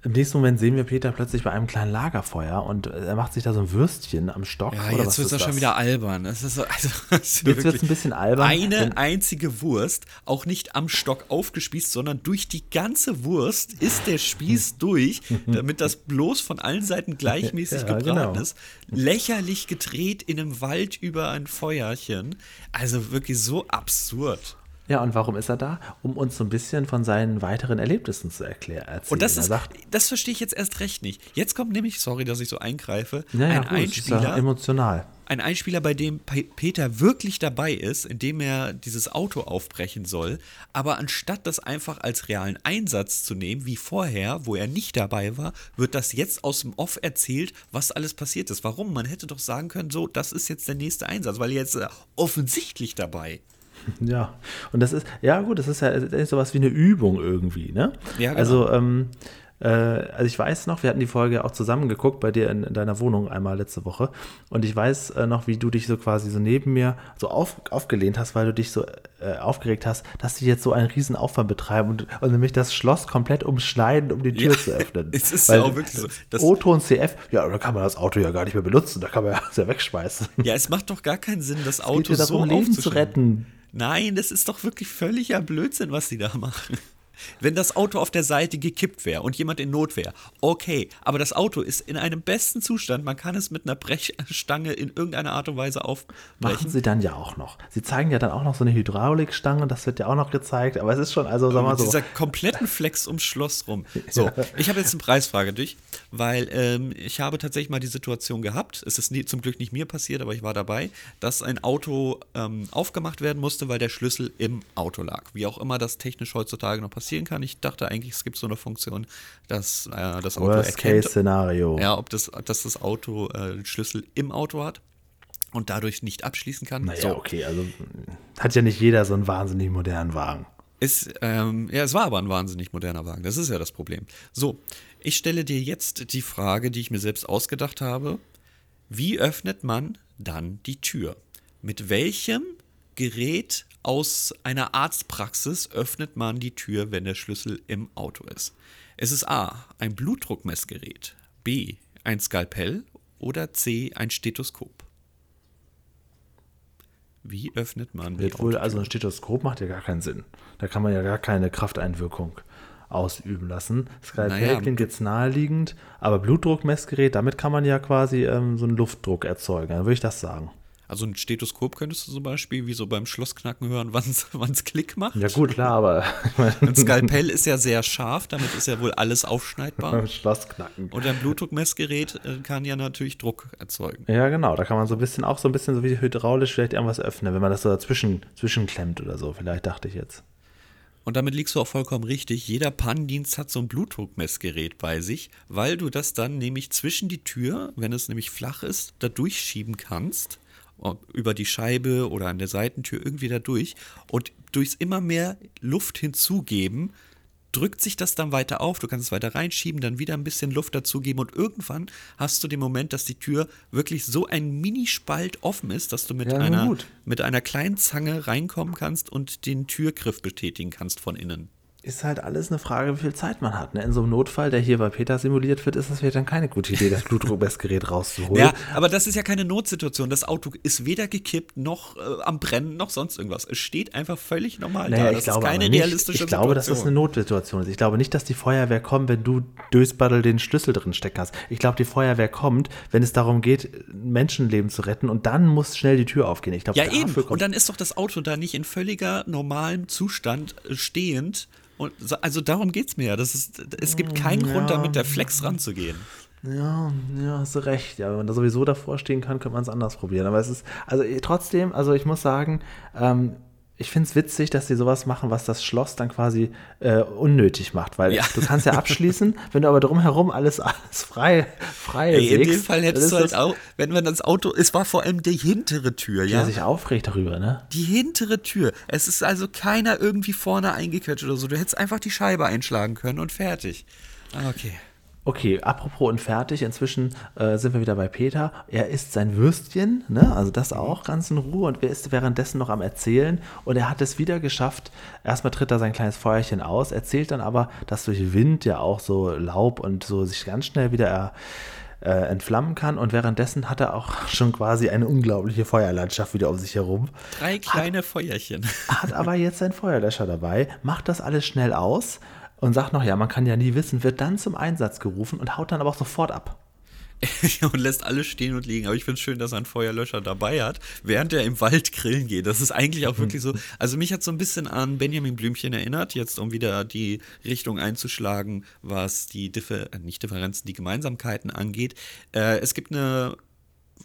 Im nächsten Moment sehen wir Peter plötzlich bei einem kleinen Lagerfeuer und äh, er macht sich da so ein Würstchen am Stock. Ja, jetzt wird es schon wieder albern. Das ist so, also, das Jetzt wird's wirklich ein bisschen albern, Eine einzige Wurst, auch nicht am Stock aufgespießt, sondern durch die ganze Wurst ist der Spieß durch, damit das bloß von allen Seiten gleichmäßig Ja, gebraten genau. ist. Lächerlich gedreht in einem Wald über ein Feuerchen. Also wirklich so absurd. Ja, und warum ist er da? Um uns so ein bisschen von seinen weiteren Erlebnissen zu erklären. Erzählen. Und das er ist, sagt, das verstehe ich jetzt erst recht nicht. Jetzt kommt nämlich, sorry, dass ich so eingreife, naja, ein gut, ist ja Einspieler. emotional. Ein Einspieler, bei dem Pe Peter wirklich dabei ist, indem er dieses Auto aufbrechen soll, aber anstatt das einfach als realen Einsatz zu nehmen, wie vorher, wo er nicht dabei war, wird das jetzt aus dem Off erzählt, was alles passiert ist. Warum? Man hätte doch sagen können, so, das ist jetzt der nächste Einsatz, weil jetzt äh, offensichtlich dabei. Ja, und das ist, ja gut, das ist ja das ist sowas wie eine Übung irgendwie, ne? Ja, genau. Also, ähm, äh, also ich weiß noch, wir hatten die Folge auch zusammen geguckt bei dir in, in deiner Wohnung einmal letzte Woche und ich weiß äh, noch, wie du dich so quasi so neben mir so auf, aufgelehnt hast, weil du dich so äh, aufgeregt hast, dass die jetzt so einen riesen Aufwand betreiben und, und nämlich das Schloss komplett umschneiden, um die Tür Ja, zu öffnen. es ist Weil ja auch wirklich so. Und CF, ja, da kann man das Auto ja gar nicht mehr benutzen, da kann man ja, ja wegschmeißen. Ja, es macht doch gar keinen Sinn, das Es Auto geht ja darum, so Leben zu retten. Nein, das ist doch wirklich völliger Blödsinn, was die da machen. Wenn das Auto auf der Seite gekippt wäre und jemand in Not wäre, okay, aber das Auto ist in einem besten Zustand, man kann es mit einer Brechstange in irgendeiner Art und Weise Machen aufbrechen. sie dann ja auch noch. Sie zeigen ja dann auch noch so eine Hydraulikstange, das wird ja auch noch gezeigt, aber es ist schon, also sag mal Mit so. dieser kompletten Flex ums Schloss rum. So, ich habe jetzt eine Preisfrage durch, weil ähm, ich habe tatsächlich mal die Situation gehabt, es ist nie, zum Glück nicht mir passiert, aber ich war dabei, dass ein Auto ähm, aufgemacht werden musste, weil der Schlüssel im Auto lag. Wie auch immer das technisch heutzutage noch passieren kann. Ich dachte eigentlich, es gibt so eine Funktion, dass äh, das Auto erkennt, Worst-Case-Szenario. ja, ob das, dass das Auto äh, den Schlüssel im Auto hat und dadurch nicht abschließen kann. Naja, so, okay, also hat ja nicht jeder so einen wahnsinnig modernen Wagen. Ist, ähm, ja, es war aber ein wahnsinnig moderner Wagen. Das ist ja das Problem. So, ich stelle dir jetzt die Frage, die ich mir selbst ausgedacht habe. Wie öffnet man dann die Tür? Mit welchem Gerät aus einer Arztpraxis öffnet man die Tür, wenn der Schlüssel im Auto ist? Es ist A, ein Blutdruckmessgerät, B, ein Skalpell oder C, ein Stethoskop. Wie öffnet man die wohl, also ein Stethoskop macht ja gar keinen Sinn. Da kann man ja gar keine Krafteinwirkung ausüben lassen. Skalpell Naja, klingt jetzt naheliegend, aber Blutdruckmessgerät, damit kann man ja quasi ähm, so einen Luftdruck erzeugen. Dann würde ich das sagen. Also ein Stethoskop könntest du zum Beispiel wie so beim Schlossknacken hören, wann es Klick macht. Ja gut, klar, aber Ein Skalpell ist ja sehr scharf, damit ist ja wohl alles aufschneidbar. beim Schlossknacken. Und ein Blutdruckmessgerät äh, kann ja natürlich Druck erzeugen. Ja, genau. Da kann man so ein bisschen, auch so ein bisschen so wie hydraulisch vielleicht irgendwas öffnen, wenn man das so dazwischen zwischenklemmt oder so. Vielleicht dachte ich jetzt. Und damit liegst du auch vollkommen richtig. Jeder Pannendienst hat so ein Blutdruckmessgerät bei sich, weil du das dann nämlich zwischen die Tür, wenn es nämlich flach ist, da durchschieben kannst. Über die Scheibe oder an der Seitentür irgendwie da durch. Und durchs immer mehr Luft hinzugeben, drückt sich das dann weiter auf. Du kannst es weiter reinschieben, dann wieder ein bisschen Luft dazugeben. Und irgendwann hast du den Moment, dass die Tür wirklich so ein Minispalt offen ist, dass du mit, Ja, einer, gut. mit einer kleinen Zange reinkommen kannst und den Türgriff betätigen kannst von innen. Ist halt alles eine Frage, wie viel Zeit man hat. Ne? In so einem Notfall, der hier bei Peter simuliert wird, ist das vielleicht dann keine gute Idee, das Blutdruckmessgerät rauszuholen. Ja, aber das ist ja keine Notsituation. Das Auto ist weder gekippt noch äh, am Brennen noch sonst irgendwas. Es steht einfach völlig normal Naja, da. ich Das glaube ist keine nicht, realistische Ich glaube, dass Situation. das eine Notsituation ist. Ich glaube nicht, dass die Feuerwehr kommt, wenn du Dösbaddel den Schlüssel drin stecken hast. Ich glaube, die Feuerwehr kommt, wenn es darum geht, Menschenleben zu retten und dann muss schnell die Tür aufgehen. Ich glaube, ja, eben. Und dann ist doch das Auto da nicht in völliger normalem Zustand äh, stehend. Und so, also darum geht's mir ja. Das ist, es gibt keinen Grund, da mit der Flex ranzugehen. Ja, ja, hast du recht. Ja, wenn man da sowieso davor stehen kann, könnte man es anders probieren. Aber es ist, also eh, trotzdem, also ich muss sagen, ähm, ich finde es witzig, dass sie sowas machen, was das Schloss dann quasi äh, unnötig macht, weil Ja. du kannst ja abschließen, wenn du aber drumherum alles, alles frei, frei Ey, in dem Fall hättest du halt auch, wenn man das Auto, es war vor allem die hintere Tür, der ja. sich aufregt darüber, ne? Die hintere Tür. Es ist also keiner irgendwie vorne eingequetscht oder so. Du hättest einfach die Scheibe einschlagen können und fertig. Ah, Okay. Okay, apropos und fertig, inzwischen äh, sind wir wieder bei Peter. Er isst sein Würstchen, ne? also das auch ganz in Ruhe und er ist währenddessen noch am Erzählen und er hat es wieder geschafft. Erstmal tritt er sein kleines Feuerchen aus, erzählt dann aber, dass durch Wind ja auch so Laub und so sich ganz schnell wieder äh, entflammen kann und währenddessen hat er auch schon quasi eine unglaubliche Feuerlandschaft wieder um sich herum. Drei kleine Feuerchen. Hat aber jetzt seinen Feuerlöscher dabei, macht das alles schnell aus und sagt noch, ja, man kann ja nie wissen, wird dann zum Einsatz gerufen und haut dann aber auch sofort ab. und lässt alles stehen und liegen. Aber ich finde es schön, dass er einen Feuerlöscher dabei hat, während er im Wald grillen geht. Das ist eigentlich auch wirklich so. Also mich hat so ein bisschen an Benjamin Blümchen erinnert, jetzt um wieder die Richtung einzuschlagen, was die Differ äh, nicht Differenzen, die Gemeinsamkeiten angeht. Äh, es gibt eine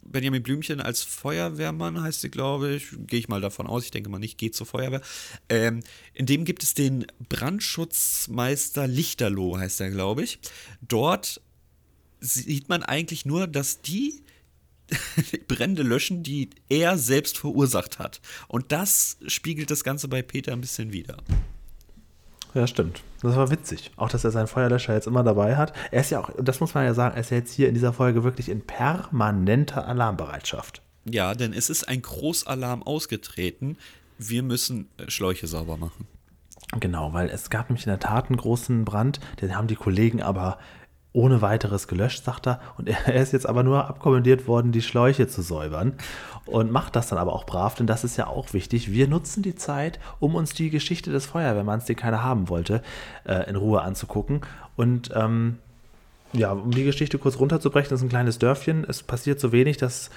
Benjamin Blümchen als Feuerwehrmann heißt sie, glaube ich. Gehe ich mal davon aus. Ich denke mal nicht, geht zur Feuerwehr. Ähm, in dem gibt es den Brandschutzmeister Lichterloh, heißt er, glaube ich. Dort sieht man eigentlich nur, dass die Brände löschen, die er selbst verursacht hat. Und das spiegelt das Ganze bei Peter ein bisschen wider. Ja, stimmt. Das war witzig. Auch, dass er seinen Feuerlöscher jetzt immer dabei hat. Er ist ja auch, das muss man ja sagen, er ist ja jetzt hier in dieser Folge wirklich in permanenter Alarmbereitschaft. Ja, denn es ist ein Großalarm ausgetreten. Wir müssen äh, Schläuche sauber machen. Genau, weil es gab nämlich in der Tat einen großen Brand, den haben die Kollegen aber ohne weiteres gelöscht, sagt er. Und er ist jetzt aber nur abkommandiert worden, die Schläuche zu säubern. Und macht das dann aber auch brav, denn das ist ja auch wichtig. Wir nutzen die Zeit, um uns die Geschichte des Feuerwehrmanns, den keiner haben wollte, äh, in Ruhe anzugucken. Und ähm, ja, um die Geschichte kurz runterzubrechen, das ist ein kleines Dörfchen. Es passiert so wenig, dass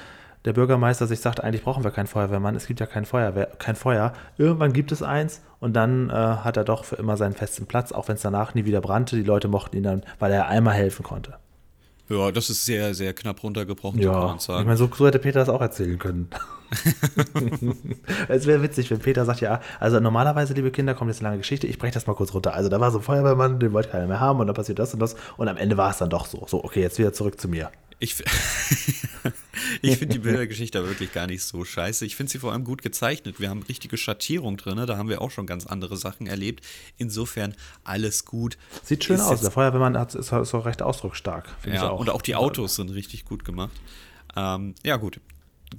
der Bürgermeister sich sagt, eigentlich brauchen wir keinen Feuerwehrmann, es gibt ja kein, Feuerwehr, kein Feuer. Irgendwann gibt es eins und dann äh, hat er doch für immer seinen festen Platz, auch wenn es danach nie wieder brannte. Die Leute mochten ihn dann, weil er einmal helfen konnte. Ja, das ist sehr, sehr knapp runtergebrochen, so kann Ja, man ich sagen. meine, so, so hätte Peter das auch erzählen können. es wäre witzig, wenn Peter sagt, ja, also normalerweise, liebe Kinder, kommt jetzt eine lange Geschichte, ich breche das mal kurz runter. Also da war so ein Feuerwehrmann, den wollte keiner mehr haben und dann passiert das und das und am Ende war es dann doch so. So, okay, jetzt wieder zurück zu mir. Ich, ich finde die Bildergeschichte wirklich gar nicht so scheiße. Ich finde sie vor allem gut gezeichnet. Wir haben richtige Schattierung drin. Da haben wir auch schon ganz andere Sachen erlebt. Insofern alles gut. Sieht schön Ist aus. Der Feuerwehrmann hat, ist, ist auch recht ausdrucksstark. Ja, ich auch. und auch die Autos sind richtig gut gemacht. Ähm, ja, gut.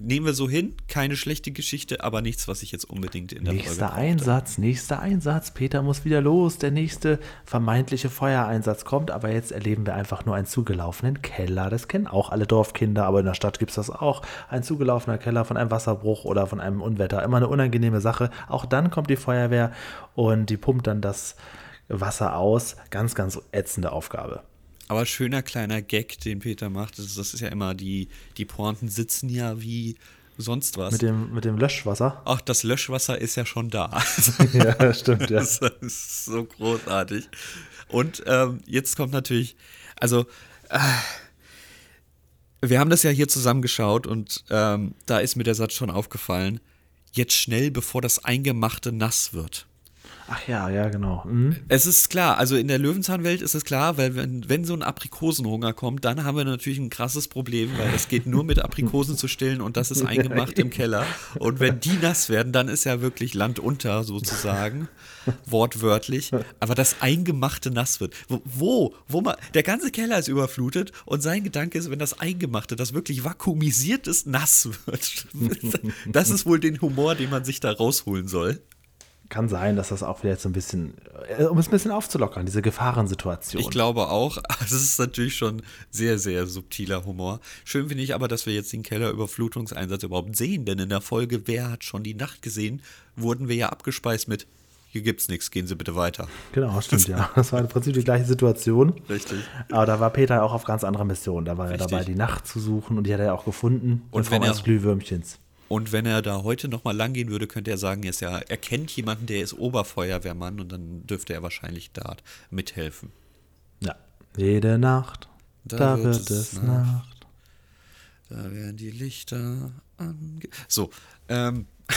Nehmen wir so hin, keine schlechte Geschichte, aber nichts, was ich jetzt unbedingt in der nächster Folge Einsatz, nächster Einsatz. Peter muss wieder los. Der nächste vermeintliche Feuereinsatz kommt, aber jetzt erleben wir einfach nur einen zugelaufenen Keller. Das kennen auch alle Dorfkinder, aber in der Stadt gibt es das auch. Ein zugelaufener Keller von einem Wasserbruch oder von einem Unwetter. Immer eine unangenehme Sache. Auch dann kommt die Feuerwehr und die pumpt dann das Wasser aus. Ganz, ganz ätzende Aufgabe. Aber schöner kleiner Gag, den Peter macht, das ist, ja immer, die, die Pointen sitzen ja wie sonst was. Mit dem, mit dem Löschwasser? Ach, das Löschwasser ist ja schon da. ja, stimmt, ja. Das ist so großartig. Und ähm, jetzt kommt natürlich, also, äh, wir haben das ja hier zusammengeschaut und ähm, da ist mir der Satz schon aufgefallen. Jetzt schnell, bevor das Eingemachte nass wird. Ach ja, ja, genau. Mhm. Es ist klar, also in der Löwenzahnwelt ist es klar, weil wenn, wenn so ein Aprikosenhunger kommt, dann haben wir natürlich ein krasses Problem, weil es geht nur mit Aprikosen zu stillen und das ist eingemacht im Keller. Und wenn die nass werden, dann ist ja wirklich Land unter sozusagen, wortwörtlich. Aber das Eingemachte nass wird. Wo, wo, man, der ganze Keller ist überflutet und sein Gedanke ist, wenn das Eingemachte, das wirklich vakuumisiert ist, nass wird. Das ist wohl den Humor, den man sich da rausholen soll kann sein, dass das auch wieder jetzt so ein bisschen, äh, um es ein bisschen aufzulockern, diese Gefahrensituation. Ich glaube auch. Es ist natürlich schon sehr, sehr subtiler Humor. Schön finde ich aber, dass wir jetzt den Kellerüberflutungseinsatz überhaupt sehen, denn in der Folge Wer hat schon die Nacht gesehen, wurden wir ja abgespeist mit hier gibt's nichts, gehen Sie bitte weiter. Genau, stimmt, ja. Das war im Prinzip die gleiche Situation. Richtig. Aber da war Peter auch auf ganz anderer Mission. Da war Richtig. er dabei, die Nacht zu suchen und die hat er auch gefunden. Und wenn er, Glühwürmchens. Und wenn er da heute nochmal lang gehen würde, könnte er sagen, er, ist ja, er kennt jemanden, der ist Oberfeuerwehrmann und dann dürfte er wahrscheinlich da mithelfen. Ja. Jede Nacht, da, da wird, wird, es Nacht. Nacht. Da werden die Lichter ange... So, ähm...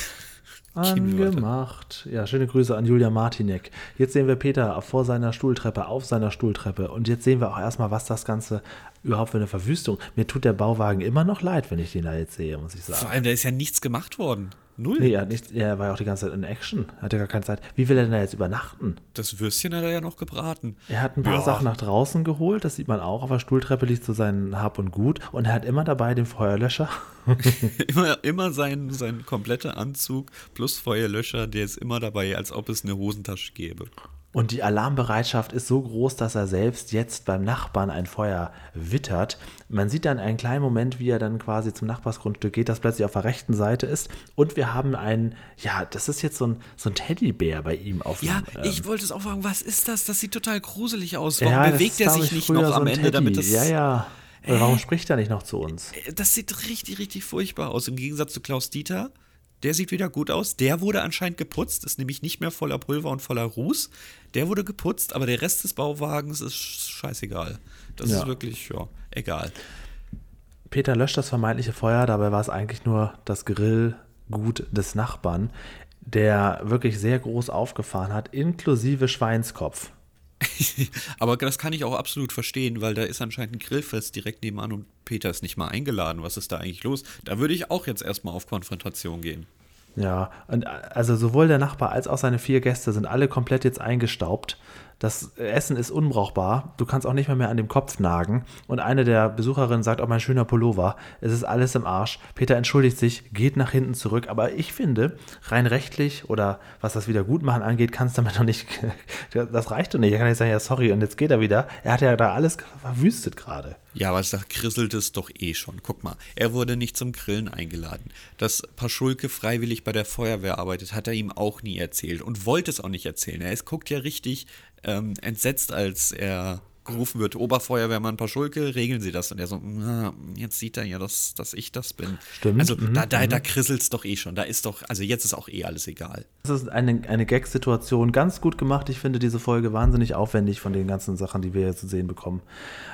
Angemacht. Ja, schöne Grüße an Julia Martinek. Jetzt sehen wir Peter vor seiner Stuhltreppe, auf seiner Stuhltreppe. Und jetzt sehen wir auch erstmal, was das Ganze überhaupt für eine Verwüstung. Mir tut der Bauwagen immer noch leid, wenn ich den da jetzt sehe, muss ich sagen. Vor allem, da ist ja nichts gemacht worden. Null. Nee, er, nicht, er war ja auch die ganze Zeit in Action. Hatte gar keine Zeit. Wie will er denn da jetzt übernachten? Das Würstchen hat er ja noch gebraten. Er hat ein paar ja. Sachen nach draußen geholt. Das sieht man auch. Auf der Stuhltreppe liegt so sein Hab und Gut. Und er hat immer dabei den Feuerlöscher. immer immer sein, sein kompletter Anzug plus Feuerlöscher. Der ist immer dabei, als ob es eine Hosentasche gäbe. Und die Alarmbereitschaft ist so groß, dass er selbst jetzt beim Nachbarn ein Feuer wittert. Man sieht dann einen kleinen Moment, wie er dann quasi zum Nachbarsgrundstück geht, das plötzlich auf der rechten Seite ist. Und wir haben einen, ja, das ist jetzt so ein, so ein Teddybär bei ihm auf Ja, dem, ähm, ich wollte es auch fragen, was ist das? Das sieht total gruselig aus. Warum ja, bewegt er sich nicht noch so am Ende, damit das. Ja, ja. Äh, Warum spricht er nicht noch zu uns? Äh, das sieht richtig, richtig furchtbar aus. Im Gegensatz zu Klaus Dieter der sieht wieder gut aus. Der wurde anscheinend geputzt, ist nämlich nicht mehr voller Pulver und voller Ruß. Der wurde geputzt, aber der Rest des Bauwagens ist scheißegal. Das ja. ist wirklich, ja, egal. Peter löscht das vermeintliche Feuer, dabei war es eigentlich nur das Grillgut des Nachbarn, der wirklich sehr groß aufgefahren hat, inklusive Schweinskopf. Aber das kann ich auch absolut verstehen, weil da ist anscheinend ein Grillfest direkt nebenan und Peter ist nicht mal eingeladen. Was ist da eigentlich los? Da würde ich auch jetzt erstmal auf Konfrontation gehen. Ja, und also sowohl der Nachbar als auch seine vier Gäste sind alle komplett jetzt eingestaubt. Das Essen ist unbrauchbar. Du kannst auch nicht mehr, mehr an dem Kopf nagen. Und eine der Besucherinnen sagt, oh, mein schöner Pullover, es ist alles im Arsch. Peter entschuldigt sich, geht nach hinten zurück. Aber ich finde, rein rechtlich oder was das Wiedergutmachen angeht, kann es damit noch nicht. Das reicht doch nicht. Er kann nicht sagen, ja, sorry, und jetzt geht er wieder. Er hat ja da alles verwüstet gerade. Ja, aber da krisselt es doch eh schon. Guck mal, er wurde nicht zum Grillen eingeladen. Dass Paschulke freiwillig bei der Feuerwehr arbeitet, hat er ihm auch nie erzählt und wollte es auch nicht erzählen. Er ist, guckt ja richtig ähm, entsetzt, als er gerufen wird, Oberfeuerwehrmann Paschulke, regeln Sie das? Und er so, na, jetzt sieht er ja, dass, dass ich das bin. Stimmt. Also mhm. da, da, da mhm. krisselt es doch eh schon. Da ist doch, also jetzt ist auch eh alles egal. Das ist eine, eine Gag-Situation, ganz gut gemacht. Ich finde diese Folge wahnsinnig aufwendig von den ganzen Sachen, die wir hier zu sehen bekommen.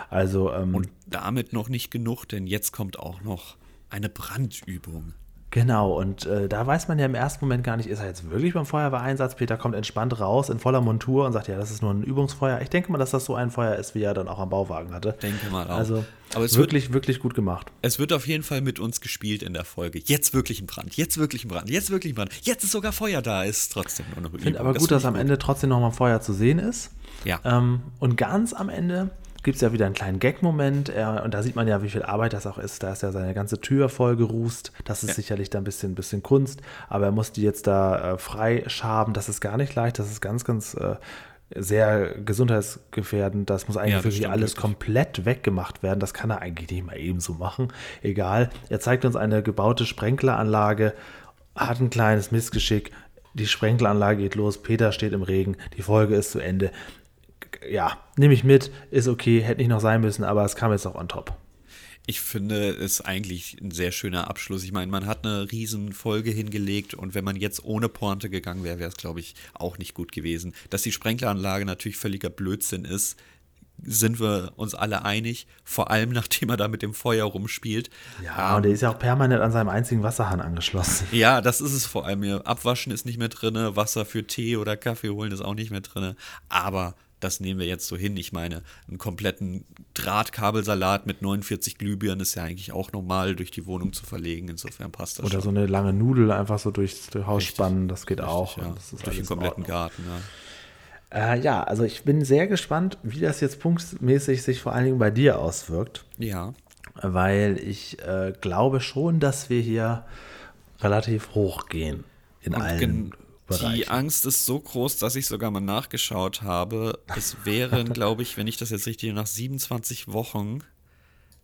Also, ähm, Und damit noch nicht genug, denn jetzt kommt auch noch eine Brandübung. Genau, und äh, da weiß man ja im ersten Moment gar nicht, ist er jetzt wirklich beim Feuerwehreinsatz? Peter kommt entspannt raus in voller Montur und sagt, ja, das ist nur ein Übungsfeuer. Ich denke mal, dass das so ein Feuer ist, wie er dann auch am Bauwagen hatte. Denke mal auch. Also Aber es wirklich, wird, wirklich gut gemacht. Es wird auf jeden Fall mit uns gespielt in der Folge. Jetzt wirklich ein Brand, jetzt wirklich ein Brand, jetzt wirklich ein Brand. Jetzt ist sogar Feuer da, ist trotzdem nur eine Ich finde aber gut, das dass am gut. Ende trotzdem nochmal Feuer zu sehen ist. Ja. Ähm, und ganz am Ende gibt es ja wieder einen kleinen Gag-Moment. Und da sieht man ja, wie viel Arbeit das auch ist. Da ist ja seine ganze Tür voll gerußt. Das ist ja. sicherlich da ein bisschen, bisschen Kunst. Aber er muss die jetzt da äh, freischaben. Das ist gar nicht leicht. Das ist ganz, ganz äh, sehr gesundheitsgefährdend. Das muss eigentlich ja, das wirklich alles wirklich. komplett weggemacht werden. Das kann er eigentlich nicht mal ebenso machen. Egal. Er zeigt uns eine gebaute Sprenkleranlage, hat ein kleines Missgeschick. Die Sprenkleranlage geht los. Peter steht im Regen. Die Folge ist zu Ende. Ja, nehme ich mit. Ist okay. Hätte nicht noch sein müssen, aber es kam jetzt auch on top. Ich finde es eigentlich ein sehr schöner Abschluss. Ich meine, man hat eine riesen Folge hingelegt und wenn man jetzt ohne Pointe gegangen wäre, wäre es, glaube ich, auch nicht gut gewesen. Dass die Sprenkleranlage natürlich völliger Blödsinn ist, sind wir uns alle einig, vor allem nachdem er da mit dem Feuer rumspielt. Ja, ähm, und der ist ja auch permanent an seinem einzigen Wasserhahn angeschlossen. Ja, das ist es vor allem. Abwaschen ist nicht mehr drin, Wasser für Tee oder Kaffee holen ist auch nicht mehr drin. Aber das nehmen wir jetzt so hin. Ich meine, einen kompletten Drahtkabelsalat mit 49 Glühbirnen ist ja eigentlich auch normal durch die Wohnung zu verlegen. Insofern passt das Oder schon. so eine lange Nudel einfach so durchs Haus Richtig. spannen, das geht Richtig, auch. Ja. Das durch den kompletten Garten, ja. Äh, ja, also ich bin sehr gespannt, wie das jetzt punktmäßig sich vor allen Dingen bei dir auswirkt. Ja. Weil ich äh, glaube schon, dass wir hier relativ hoch gehen in Und allen Bereichen. Die Angst ist so groß, dass ich sogar mal nachgeschaut habe. Es wären, glaube ich, wenn ich das jetzt richtig nach 27 Wochen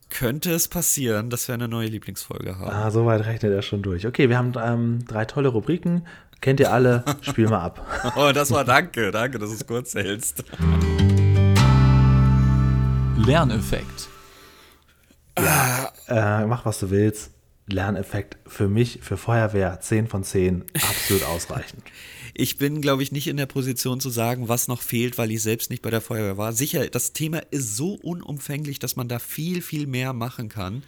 könnte es passieren, dass wir eine neue Lieblingsfolge haben. Ah, so weit rechnet er schon durch. Okay, wir haben ähm, drei tolle Rubriken. Kennt ihr alle? Spiel mal ab. oh, das war danke. Danke, dass du es kurz hältst. Lerneffekt. Ja, äh, mach, was du willst. Lerneffekt für mich, für Feuerwehr 10 von 10, absolut ausreichend. Ich bin, glaube ich, nicht in der Position zu sagen, was noch fehlt, weil ich selbst nicht bei der Feuerwehr war. Sicher, das Thema ist so unumfänglich, dass man da viel, viel mehr machen kann.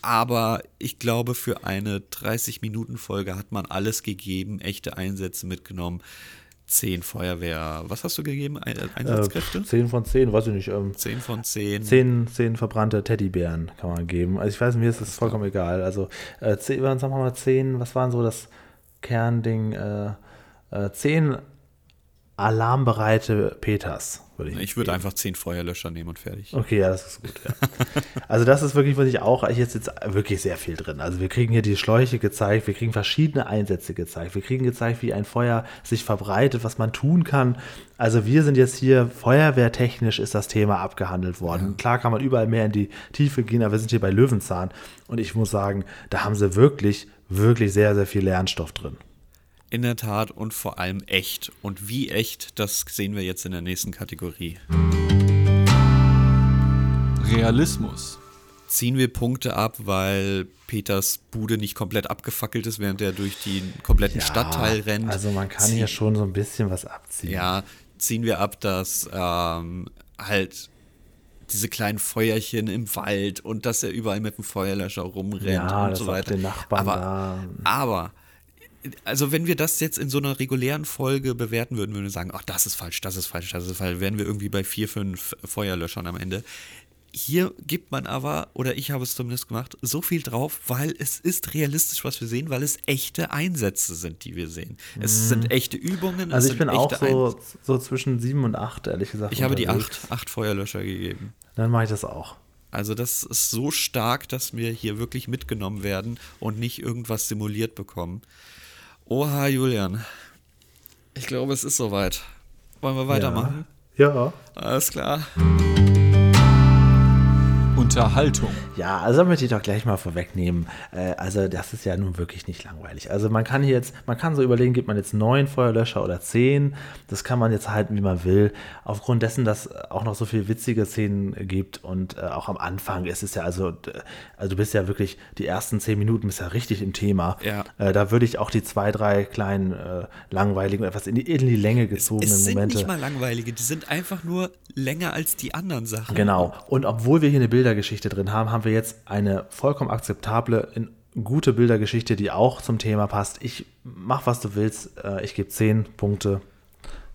Aber ich glaube, für eine 30-Minuten-Folge hat man alles gegeben, echte Einsätze mitgenommen. 10 Feuerwehr. Was hast du gegeben? Einsatzkräfte? Äh, 10 von 10, weiß ich nicht. Ähm, 10 von 10. 10, 10 verbrannte Teddybären kann man geben. Also ich weiß, mir ist das vollkommen egal. Also äh, 10, sagen wir mal 10, was waren so das Kernding? Äh, äh, 10 alarmbereite Peters. Würde ich ich würde einfach zehn Feuerlöscher nehmen und fertig. Okay, ja, das ist gut. Ja. also das ist wirklich, was ich auch, jetzt jetzt wirklich sehr viel drin. Also wir kriegen hier die Schläuche gezeigt, wir kriegen verschiedene Einsätze gezeigt, wir kriegen gezeigt, wie ein Feuer sich verbreitet, was man tun kann. Also wir sind jetzt hier, feuerwehrtechnisch ist das Thema abgehandelt worden. Ja. Klar kann man überall mehr in die Tiefe gehen, aber wir sind hier bei Löwenzahn und ich muss sagen, da haben sie wirklich, wirklich sehr, sehr viel Lernstoff drin. In der Tat und vor allem echt. Und wie echt, das sehen wir jetzt in der nächsten Kategorie. Realismus. Ziehen wir Punkte ab, weil Peters Bude nicht komplett abgefackelt ist, während er durch den kompletten ja, Stadtteil rennt. Also man kann Zieh hier schon so ein bisschen was abziehen. Ja, ziehen wir ab, dass ähm, halt diese kleinen Feuerchen im Wald und dass er überall mit dem Feuerlöscher rumrennt ja, und so weiter. Den Nachbarn aber, da. aber also wenn wir das jetzt in so einer regulären Folge bewerten würden, würden wir sagen, ach, das ist falsch, das ist falsch, das ist falsch, wären wir irgendwie bei vier, fünf Feuerlöschern am Ende. Hier gibt man aber, oder ich habe es zumindest gemacht, so viel drauf, weil es ist realistisch, was wir sehen, weil es echte Einsätze sind, die wir sehen. Es mhm. sind echte Übungen. Also ich bin auch so, so zwischen sieben und acht, ehrlich gesagt. Ich habe die acht, acht Feuerlöscher gegeben. Dann mache ich das auch. Also das ist so stark, dass wir hier wirklich mitgenommen werden und nicht irgendwas simuliert bekommen. Oha, Julian. Ich glaube, es ist soweit. Wollen wir weitermachen? Ja. ja. Alles klar. Unterhaltung. Ja, also möchte ich doch gleich mal vorwegnehmen. Äh, also das ist ja nun wirklich nicht langweilig. Also man kann hier jetzt, man kann so überlegen, gibt man jetzt neun Feuerlöscher oder zehn. Das kann man jetzt halten, wie man will. Aufgrund dessen, dass auch noch so viele witzige Szenen gibt und äh, auch am Anfang ist es ja also, also du bist ja wirklich die ersten zehn Minuten bist ja richtig im Thema. Ja. Äh, da würde ich auch die zwei, drei kleinen langweiligen, etwas in die, in die Länge gezogenen es, es Momente. sind nicht mal langweilige, die sind einfach nur länger als die anderen Sachen. Genau. Und obwohl wir hier eine Bildergeschichte drin haben, haben wir jetzt eine vollkommen akzeptable, gute Bildergeschichte, die auch zum Thema passt. Ich mach, was du willst. Äh, ich gebe zehn Punkte,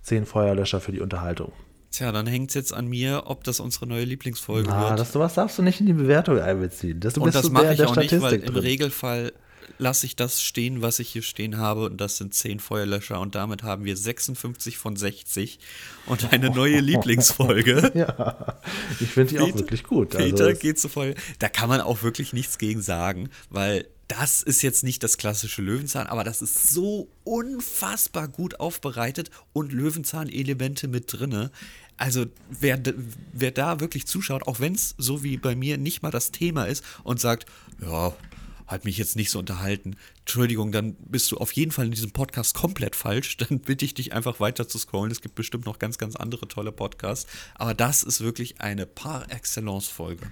zehn Feuerlöscher für die Unterhaltung. Tja, dann hängt es jetzt an mir, ob das unsere neue Lieblingsfolge ah, wird. Das, was darfst du nicht in die Bewertung einbeziehen. Das, Und das mache ich auch nicht, weil im Regelfall lasse ich das stehen, was ich hier stehen habe. Und das sind 10 Feuerlöscher. Und damit haben wir 56 von 60 und eine neue Lieblingsfolge. ja, ich finde die auch wirklich gut. Also Peter geht zu Feuer. Da kann man auch wirklich nichts gegen sagen, weil das ist jetzt nicht das klassische Löwenzahn, aber das ist so unfassbar gut aufbereitet und Löwenzahn-Elemente mit drinne. Also wer, wer da wirklich zuschaut, auch wenn es so wie bei mir nicht mal das Thema ist und sagt, ja, hat mich jetzt nicht so unterhalten. Entschuldigung, dann bist du auf jeden Fall in diesem Podcast komplett falsch. Dann bitte ich dich einfach weiter zu scrollen. Es gibt bestimmt noch ganz, ganz andere tolle Podcasts. Aber das ist wirklich eine par excellence Folge.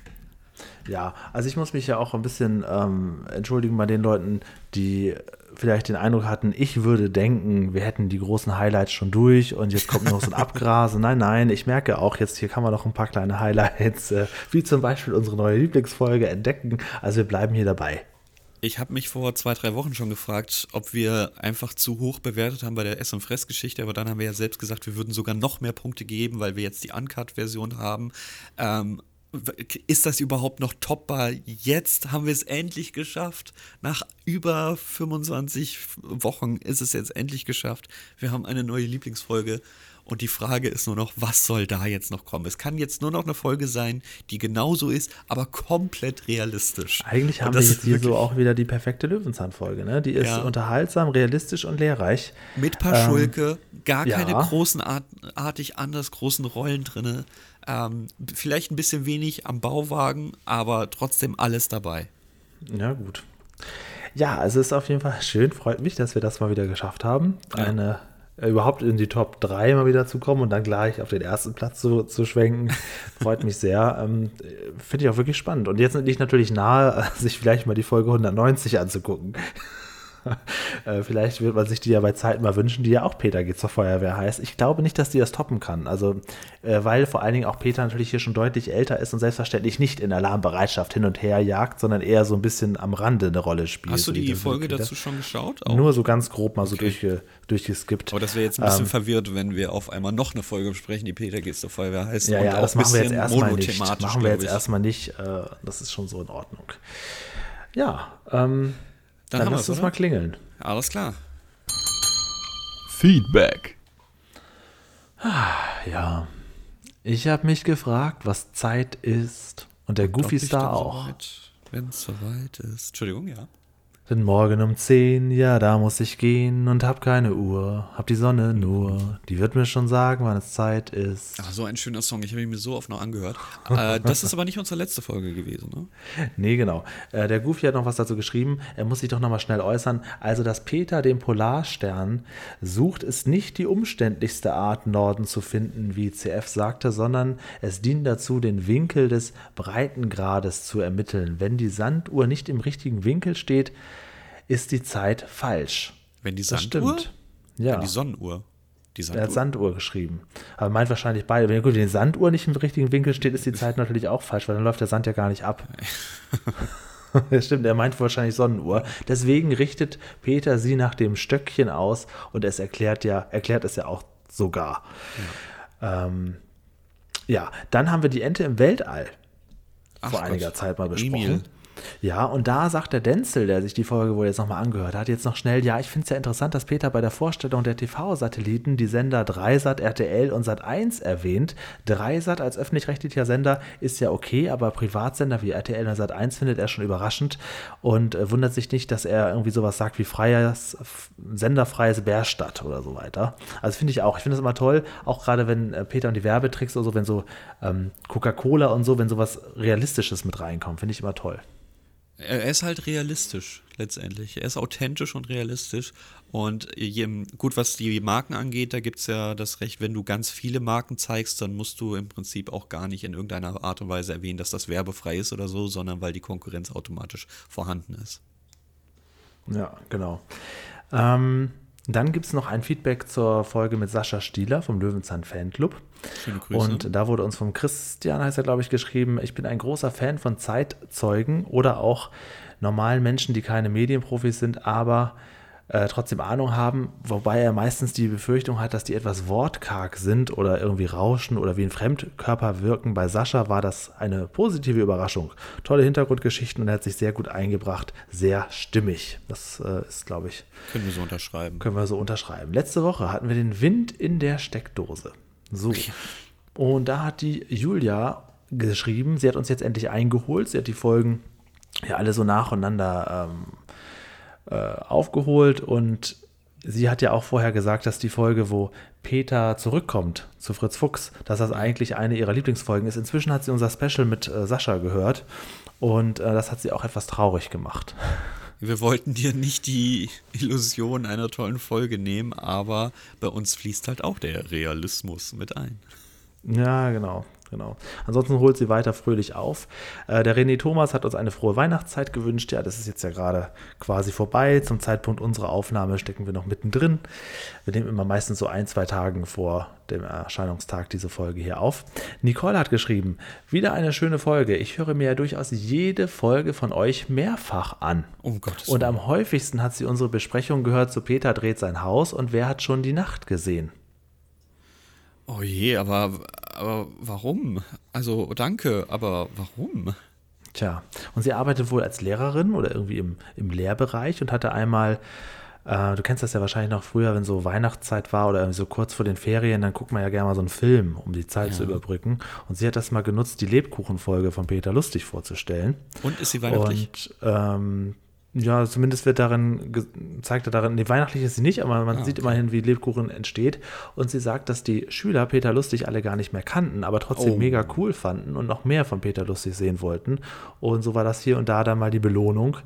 Ja, also ich muss mich ja auch ein bisschen ähm, entschuldigen bei den Leuten, die vielleicht den Eindruck hatten, ich würde denken, wir hätten die großen Highlights schon durch und jetzt kommt noch so ein Abgrasen. Nein, nein, ich merke auch, jetzt hier kann man noch ein paar kleine Highlights, äh, wie zum Beispiel unsere neue Lieblingsfolge entdecken. Also wir bleiben hier dabei. Ich habe mich vor zwei, drei Wochen schon gefragt, ob wir einfach zu hoch bewertet haben bei der Ess- und Fress-Geschichte, aber dann haben wir ja selbst gesagt, wir würden sogar noch mehr Punkte geben, weil wir jetzt die Uncut-Version haben. Ähm, ist das überhaupt noch toppbar? Jetzt haben wir es endlich geschafft. Nach über 25 Wochen ist es jetzt endlich geschafft. Wir haben eine neue Lieblingsfolge. Und die Frage ist nur noch, was soll da jetzt noch kommen? Es kann jetzt nur noch eine Folge sein, die genauso ist, aber komplett realistisch. Eigentlich haben wir jetzt hier so auch wieder die perfekte Löwenzahn-Folge. Ne? Die ist ja. unterhaltsam, realistisch und lehrreich. Mit Paschulke, ähm, gar keine ja. großen, artig anders großen Rollen drin. Ähm, vielleicht ein bisschen wenig am Bauwagen, aber trotzdem alles dabei. Ja, gut. Ja, es ist auf jeden Fall schön, freut mich, dass wir das mal wieder geschafft haben. Ja. Eine überhaupt in die Top 3 mal wieder zu kommen und dann gleich auf den ersten Platz zu, zu schwenken. Freut mich sehr. Ähm, Finde ich auch wirklich spannend. Und jetzt liegt natürlich nahe, sich vielleicht mal die Folge 190 anzugucken. Äh, vielleicht wird man sich die ja bei Zeit mal wünschen, die ja auch Peter geht zur Feuerwehr heißt. Ich glaube nicht, dass die das toppen kann. Also, äh, weil vor allen Dingen auch Peter natürlich hier schon deutlich älter ist und selbstverständlich nicht in Alarmbereitschaft hin und her jagt, sondern eher so ein bisschen am Rande eine Rolle spielt. Hast du die Folge dazu schon geschaut? Auch? Nur so ganz grob mal so okay. durchge, durchgeskippt. Aber das wäre jetzt ein bisschen ähm, verwirrt, wenn wir auf einmal noch eine Folge besprechen, die Peter geht zur Feuerwehr heißt. Ja, ja, das machen wir jetzt erstmal nicht. Machen wir jetzt erstmal nicht. Äh, das ist schon so in Ordnung. Ja, ähm, dann, dann lass uns mal klingeln. Alles klar. Feedback. Ah, ja. Ich habe mich gefragt, was Zeit ist. Und der Goofy Star auch. Wenn es soweit ist. Entschuldigung, ja. Denn morgen um zehn, ja, da muss ich gehen und hab keine Uhr, hab die Sonne nur. Die wird mir schon sagen, wann es Zeit ist. Ach, so ein schöner Song, ich habe ihn mir so oft noch angehört. äh, das ist aber nicht unsere letzte Folge gewesen, ne? Nee, genau. Äh, der Goofy hat noch was dazu geschrieben, er muss sich doch nochmal schnell äußern. Also, dass Peter den Polarstern sucht, ist nicht die umständlichste Art, Norden zu finden, wie CF sagte, sondern es dient dazu, den Winkel des Breitengrades zu ermitteln. Wenn die Sanduhr nicht im richtigen Winkel steht, ist die Zeit falsch. Wenn die Sanduhr? Das stimmt. Ja. Wenn die Sonnenuhr. Die Sanduhr. Er hat Sanduhr geschrieben. Aber meint wahrscheinlich beide. Wenn die Sanduhr nicht im richtigen Winkel steht, ist die Zeit natürlich auch falsch, weil dann läuft der Sand ja gar nicht ab. Das stimmt, er meint wahrscheinlich Sonnenuhr. Deswegen richtet Peter sie nach dem Stöckchen aus und es erklärt ja, erklärt es ja auch sogar. Ja, ähm, ja dann haben wir die Ente im Weltall Ach vor Gott. einiger Zeit mal besprochen. Emil. Ja, und da sagt der Denzel, der sich die Folge wohl jetzt nochmal angehört hat, jetzt noch schnell, ja, ich finde es ja interessant, dass Peter bei der Vorstellung der TV-Satelliten die Sender Dreisat, RTL und Sat1 erwähnt. Dreisat als öffentlich-rechtlicher Sender ist ja okay, aber Privatsender wie RTL und Sat1 findet er schon überraschend und äh, wundert sich nicht, dass er irgendwie sowas sagt wie freies, senderfreies Bärstadt oder so weiter. Also finde ich auch, ich finde es immer toll, auch gerade wenn äh, Peter und die Werbetricks oder so, wenn so ähm, Coca-Cola und so, wenn sowas Realistisches mit reinkommt, finde ich immer toll. Er ist halt realistisch letztendlich. Er ist authentisch und realistisch. Und gut, was die Marken angeht, da gibt es ja das Recht, wenn du ganz viele Marken zeigst, dann musst du im Prinzip auch gar nicht in irgendeiner Art und Weise erwähnen, dass das werbefrei ist oder so, sondern weil die Konkurrenz automatisch vorhanden ist. Ja, genau. Ähm, dann gibt es noch ein Feedback zur Folge mit Sascha Stieler vom Löwenzahn Fanclub. Schöne Grüße. Und da wurde uns vom Christian, heißt er, glaube ich, geschrieben, ich bin ein großer Fan von Zeitzeugen oder auch normalen Menschen, die keine Medienprofis sind, aber äh, trotzdem Ahnung haben, wobei er meistens die Befürchtung hat, dass die etwas wortkarg sind oder irgendwie rauschen oder wie ein Fremdkörper wirken. Bei Sascha war das eine positive Überraschung. Tolle Hintergrundgeschichten und er hat sich sehr gut eingebracht, sehr stimmig. Das äh, ist, glaube ich. Können wir so unterschreiben. Können wir so unterschreiben. Letzte Woche hatten wir den Wind in der Steckdose. So. Und da hat die Julia geschrieben, sie hat uns jetzt endlich eingeholt. Sie hat die Folgen ja alle so nacheinander ähm, äh, aufgeholt und sie hat ja auch vorher gesagt, dass die Folge, wo Peter zurückkommt zu Fritz Fuchs, dass das eigentlich eine ihrer Lieblingsfolgen ist. Inzwischen hat sie unser Special mit äh, Sascha gehört und äh, das hat sie auch etwas traurig gemacht. Wir wollten dir nicht die Illusion einer tollen Folge nehmen, aber bei uns fließt halt auch der Realismus mit ein. Ja, genau genau. Ansonsten holt sie weiter fröhlich auf. Äh, der René Thomas hat uns eine frohe Weihnachtszeit gewünscht. Ja, das ist jetzt ja gerade quasi vorbei. Zum Zeitpunkt unserer Aufnahme stecken wir noch mittendrin. Wir nehmen immer meistens so ein, zwei Tagen vor dem Erscheinungstag diese Folge hier auf. Nicole hat geschrieben, wieder eine schöne Folge. Ich höre mir ja durchaus jede Folge von euch mehrfach an. Um Gottes Und am häufigsten hat sie unsere Besprechung gehört zu Peter dreht sein Haus und wer hat schon die Nacht gesehen. Oh je, aber, aber warum? Also danke, aber warum? Tja, und sie arbeitet wohl als Lehrerin oder irgendwie im, im Lehrbereich und hatte einmal, äh, du kennst das ja wahrscheinlich noch früher, wenn so Weihnachtszeit war oder irgendwie so kurz vor den Ferien, dann guckt man ja gerne mal so einen Film, um die Zeit ja. zu überbrücken. Und sie hat das mal genutzt, die Lebkuchenfolge von Peter Lustig vorzustellen. Und ist sie weihnachtlich? Und ähm, ja, zumindest wird darin, zeigt er darin, nee, weihnachtlich ist sie nicht, aber man ah, sieht immerhin, wie Lebkuchen entsteht. Und sie sagt, dass die Schüler Peter Lustig alle gar nicht mehr kannten, aber trotzdem oh. mega cool fanden und noch mehr von Peter Lustig sehen wollten. Und so war das hier und da dann mal die Belohnung.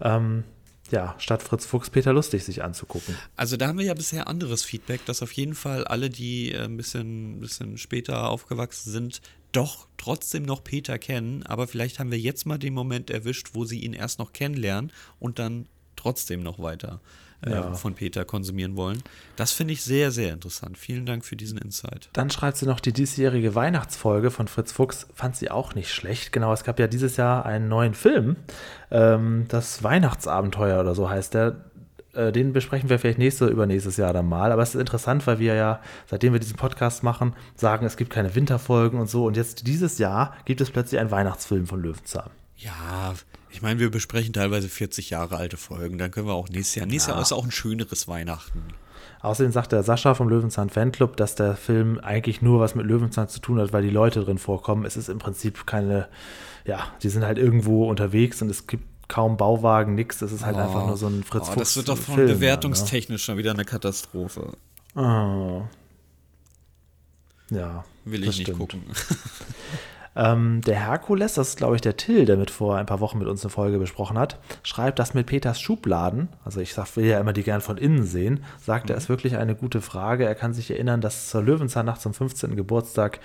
Ähm, ja, statt Fritz Fuchs Peter Lustig sich anzugucken. Also da haben wir ja bisher anderes Feedback, dass auf jeden Fall alle, die äh, ein bisschen, bisschen später aufgewachsen sind, doch trotzdem noch Peter kennen, aber vielleicht haben wir jetzt mal den Moment erwischt, wo sie ihn erst noch kennenlernen und dann trotzdem noch weiter äh, ja. von Peter konsumieren wollen. Das finde ich sehr, sehr interessant. Vielen Dank für diesen Insight. Dann schreibt sie noch, die diesjährige Weihnachtsfolge von Fritz Fuchs fand sie auch nicht schlecht. Genau, es gab ja dieses Jahr einen neuen Film, ähm, das Weihnachtsabenteuer oder so heißt der äh, den besprechen wir vielleicht nächste, übernächstes Jahr dann mal. Aber es ist interessant, weil wir ja, seitdem wir diesen Podcast machen, sagen, es gibt keine Winterfolgen und so. Und jetzt dieses Jahr gibt es plötzlich einen Weihnachtsfilm von Löwenzahn. Ja, ich meine, wir besprechen teilweise 40 Jahre alte Folgen. Dann können wir auch nächstes Jahr. Nächstes ja. Jahr ist auch ein schöneres Weihnachten. Außerdem sagt der Sascha vom Löwenzahn Fanclub, dass der Film eigentlich nur was mit Löwenzahn zu tun hat, weil die Leute drin vorkommen. Es ist im Prinzip keine, ja, die sind halt irgendwo unterwegs und es gibt kaum Bauwagen, nix. Das ist halt oh, einfach nur so ein Fritz oh, Das wird doch von Film, bewertungstechnisch ja, ne? schon wieder eine Katastrophe. Oh. Ja. Will ich nicht gucken. ähm, der Herkules, das ist glaube ich der Till, der mit vor ein paar Wochen mit uns eine Folge besprochen hat, schreibt, dass mit Peters Schubladen, also ich sag, will ja immer die gern von innen sehen, sagt mhm. er, ist wirklich eine gute Frage. Er kann sich erinnern, dass zur Löwenzahnnacht zum 15. Geburtstag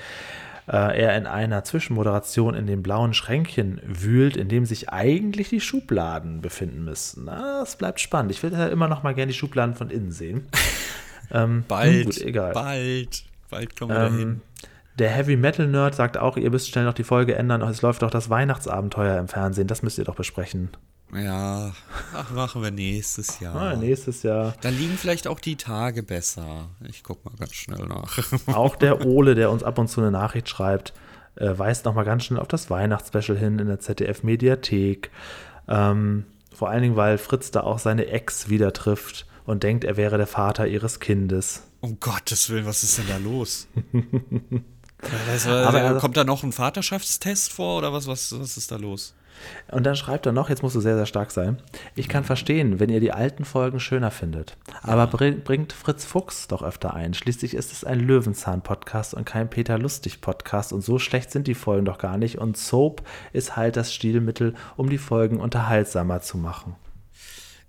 äh, er in einer Zwischenmoderation in den blauen Schränkchen wühlt, in dem sich eigentlich die Schubladen befinden müssten. Na, das bleibt spannend. Ich will ja immer noch mal gerne die Schubladen von innen sehen. ähm, bald, gut, egal. bald, bald kommen wir ähm, dahin. Der Heavy Metal Nerd sagt auch, ihr müsst schnell noch die Folge ändern. Es läuft doch das Weihnachtsabenteuer im Fernsehen. Das müsst ihr doch besprechen. Ja, ach, machen wir nächstes Jahr. Ah, nächstes Jahr. Da liegen vielleicht auch die Tage besser. Ich guck mal ganz schnell nach. Auch der Ole, der uns ab und zu eine Nachricht schreibt, äh, weist nochmal ganz schnell auf das Weihnachtsspecial hin in der ZDF-Mediathek. Ähm, vor allen Dingen, weil Fritz da auch seine Ex wieder trifft und denkt, er wäre der Vater ihres Kindes. Um Gottes Willen, was ist denn da los? also, Aber, kommt da noch ein Vaterschaftstest vor oder was, was, was ist da los? Und dann schreibt er noch, jetzt musst du sehr, sehr stark sein. Ich kann verstehen, wenn ihr die alten Folgen schöner findet. Aber bring, bringt Fritz Fuchs doch öfter ein. Schließlich ist es ein Löwenzahn-Podcast und kein Peter Lustig-Podcast. Und so schlecht sind die Folgen doch gar nicht. Und Soap ist halt das Stilmittel, um die Folgen unterhaltsamer zu machen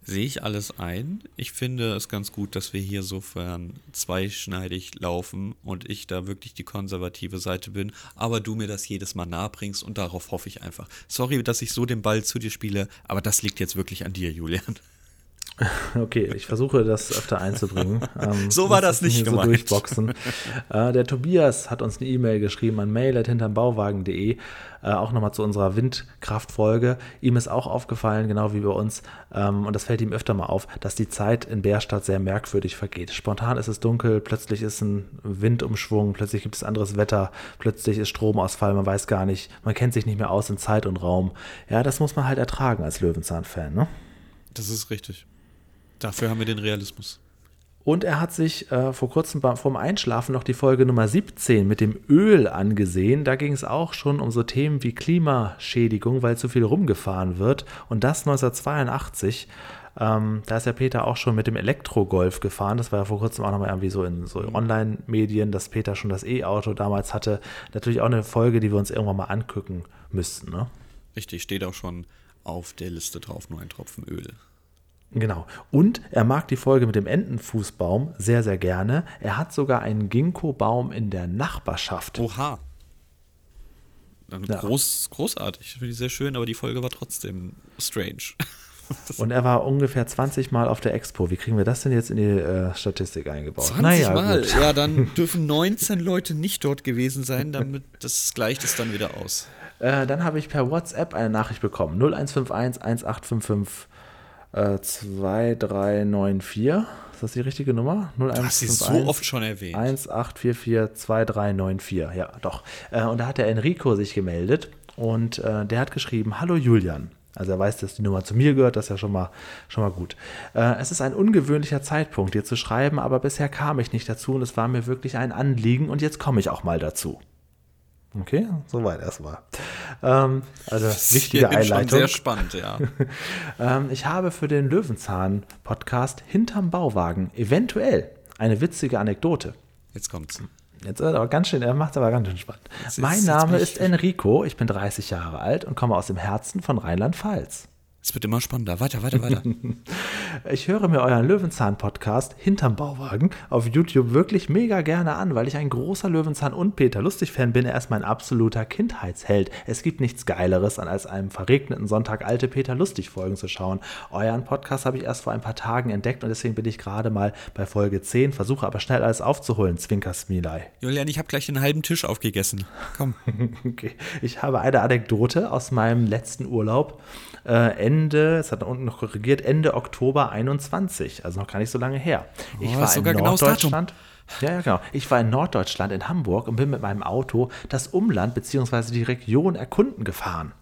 sehe ich alles ein. Ich finde es ganz gut, dass wir hier sofern zweischneidig laufen und ich da wirklich die konservative Seite bin, aber du mir das jedes Mal nahebringst und darauf hoffe ich einfach. Sorry, dass ich so den Ball zu dir spiele, aber das liegt jetzt wirklich an dir, Julian. Okay, ich versuche das öfter einzubringen. Ähm, so war das nicht gemeint. So durchboxen. äh, der Tobias hat uns eine E-Mail geschrieben an mail.hintermbauwagen.de, äh, auch nochmal zu unserer Windkraftfolge. Ihm ist auch aufgefallen, genau wie bei uns, ähm, und das fällt ihm öfter mal auf, dass die Zeit in Bärstadt sehr merkwürdig vergeht. Spontan ist es dunkel, plötzlich ist ein Windumschwung, plötzlich gibt es anderes Wetter, plötzlich ist Stromausfall, man weiß gar nicht, man kennt sich nicht mehr aus in Zeit und Raum. Ja, das muss man halt ertragen als Löwenzahn-Fan, ne? Das ist richtig. Dafür haben wir den Realismus. Und er hat sich äh, vor kurzem vorm Einschlafen noch die Folge Nummer 17 mit dem Öl angesehen. Da ging es auch schon um so Themen wie Klimaschädigung, weil zu viel rumgefahren wird. Und das 1982. Ähm, da ist ja Peter auch schon mit dem Elektrogolf gefahren. Das war ja vor kurzem auch nochmal irgendwie so in so Online-Medien, dass Peter schon das E-Auto damals hatte. Natürlich auch eine Folge, die wir uns irgendwann mal angucken müssten. Ne? Richtig, steht auch schon auf der Liste drauf, nur ein Tropfen Öl. Genau. Und er mag die Folge mit dem Entenfußbaum sehr, sehr gerne. Er hat sogar einen Ginkgo-Baum in der Nachbarschaft. Oha. Ja. Groß, großartig. Finde ich sehr schön, aber die Folge war trotzdem strange. Und er war ungefähr 20 Mal auf der Expo. Wie kriegen wir das denn jetzt in die äh, Statistik eingebaut? 20 naja, Mal? Gut. Ja, dann dürfen 19 Leute nicht dort gewesen sein, damit das gleicht es dann wieder aus. Äh, dann habe ich per WhatsApp eine Nachricht bekommen. 0151 1855 äh, 2394. Ist das die richtige Nummer? 0151 du hast sie so oft schon erwähnt. 18442394. Ja, doch. Äh, und da hat der Enrico sich gemeldet und äh, der hat geschrieben: Hallo Julian. Also er weiß, dass die Nummer zu mir gehört, das ist ja schon mal, schon mal gut. Äh, es ist ein ungewöhnlicher Zeitpunkt, dir zu schreiben, aber bisher kam ich nicht dazu und es war mir wirklich ein Anliegen und jetzt komme ich auch mal dazu. Okay, soweit erstmal. Ähm, also wichtige Einleitung. Sehr spannend, ja. ähm, ich habe für den Löwenzahn-Podcast hinterm Bauwagen eventuell eine witzige Anekdote. Jetzt kommt's. Jetzt ist aber ganz schön, er macht es aber ganz schön spannend. Jetzt, mein Name ist Enrico, ich bin 30 Jahre alt und komme aus dem Herzen von Rheinland-Pfalz. Es wird immer spannender. Weiter, weiter, weiter. ich höre mir euren Löwenzahn-Podcast hinterm Bauwagen auf YouTube wirklich mega gerne an, weil ich ein großer Löwenzahn- und Peter Lustig-Fan bin. Er ist mein absoluter Kindheitsheld. Es gibt nichts Geileres, als einem verregneten Sonntag alte Peter Lustig-Folgen zu schauen. Euren Podcast habe ich erst vor ein paar Tagen entdeckt und deswegen bin ich gerade mal bei Folge 10, versuche aber schnell alles aufzuholen. Zwinker Smiley. Julian, ich habe gleich den halben Tisch aufgegessen. Komm. okay. Ich habe eine Anekdote aus meinem letzten Urlaub. Äh, Ende, es hat da unten noch korrigiert, Ende Oktober 21, also noch gar nicht so lange her. Ich oh, war in genau Norddeutschland. Ja, ja, genau. Ich war in Norddeutschland, in Hamburg und bin mit meinem Auto das Umland bzw. die Region erkunden gefahren.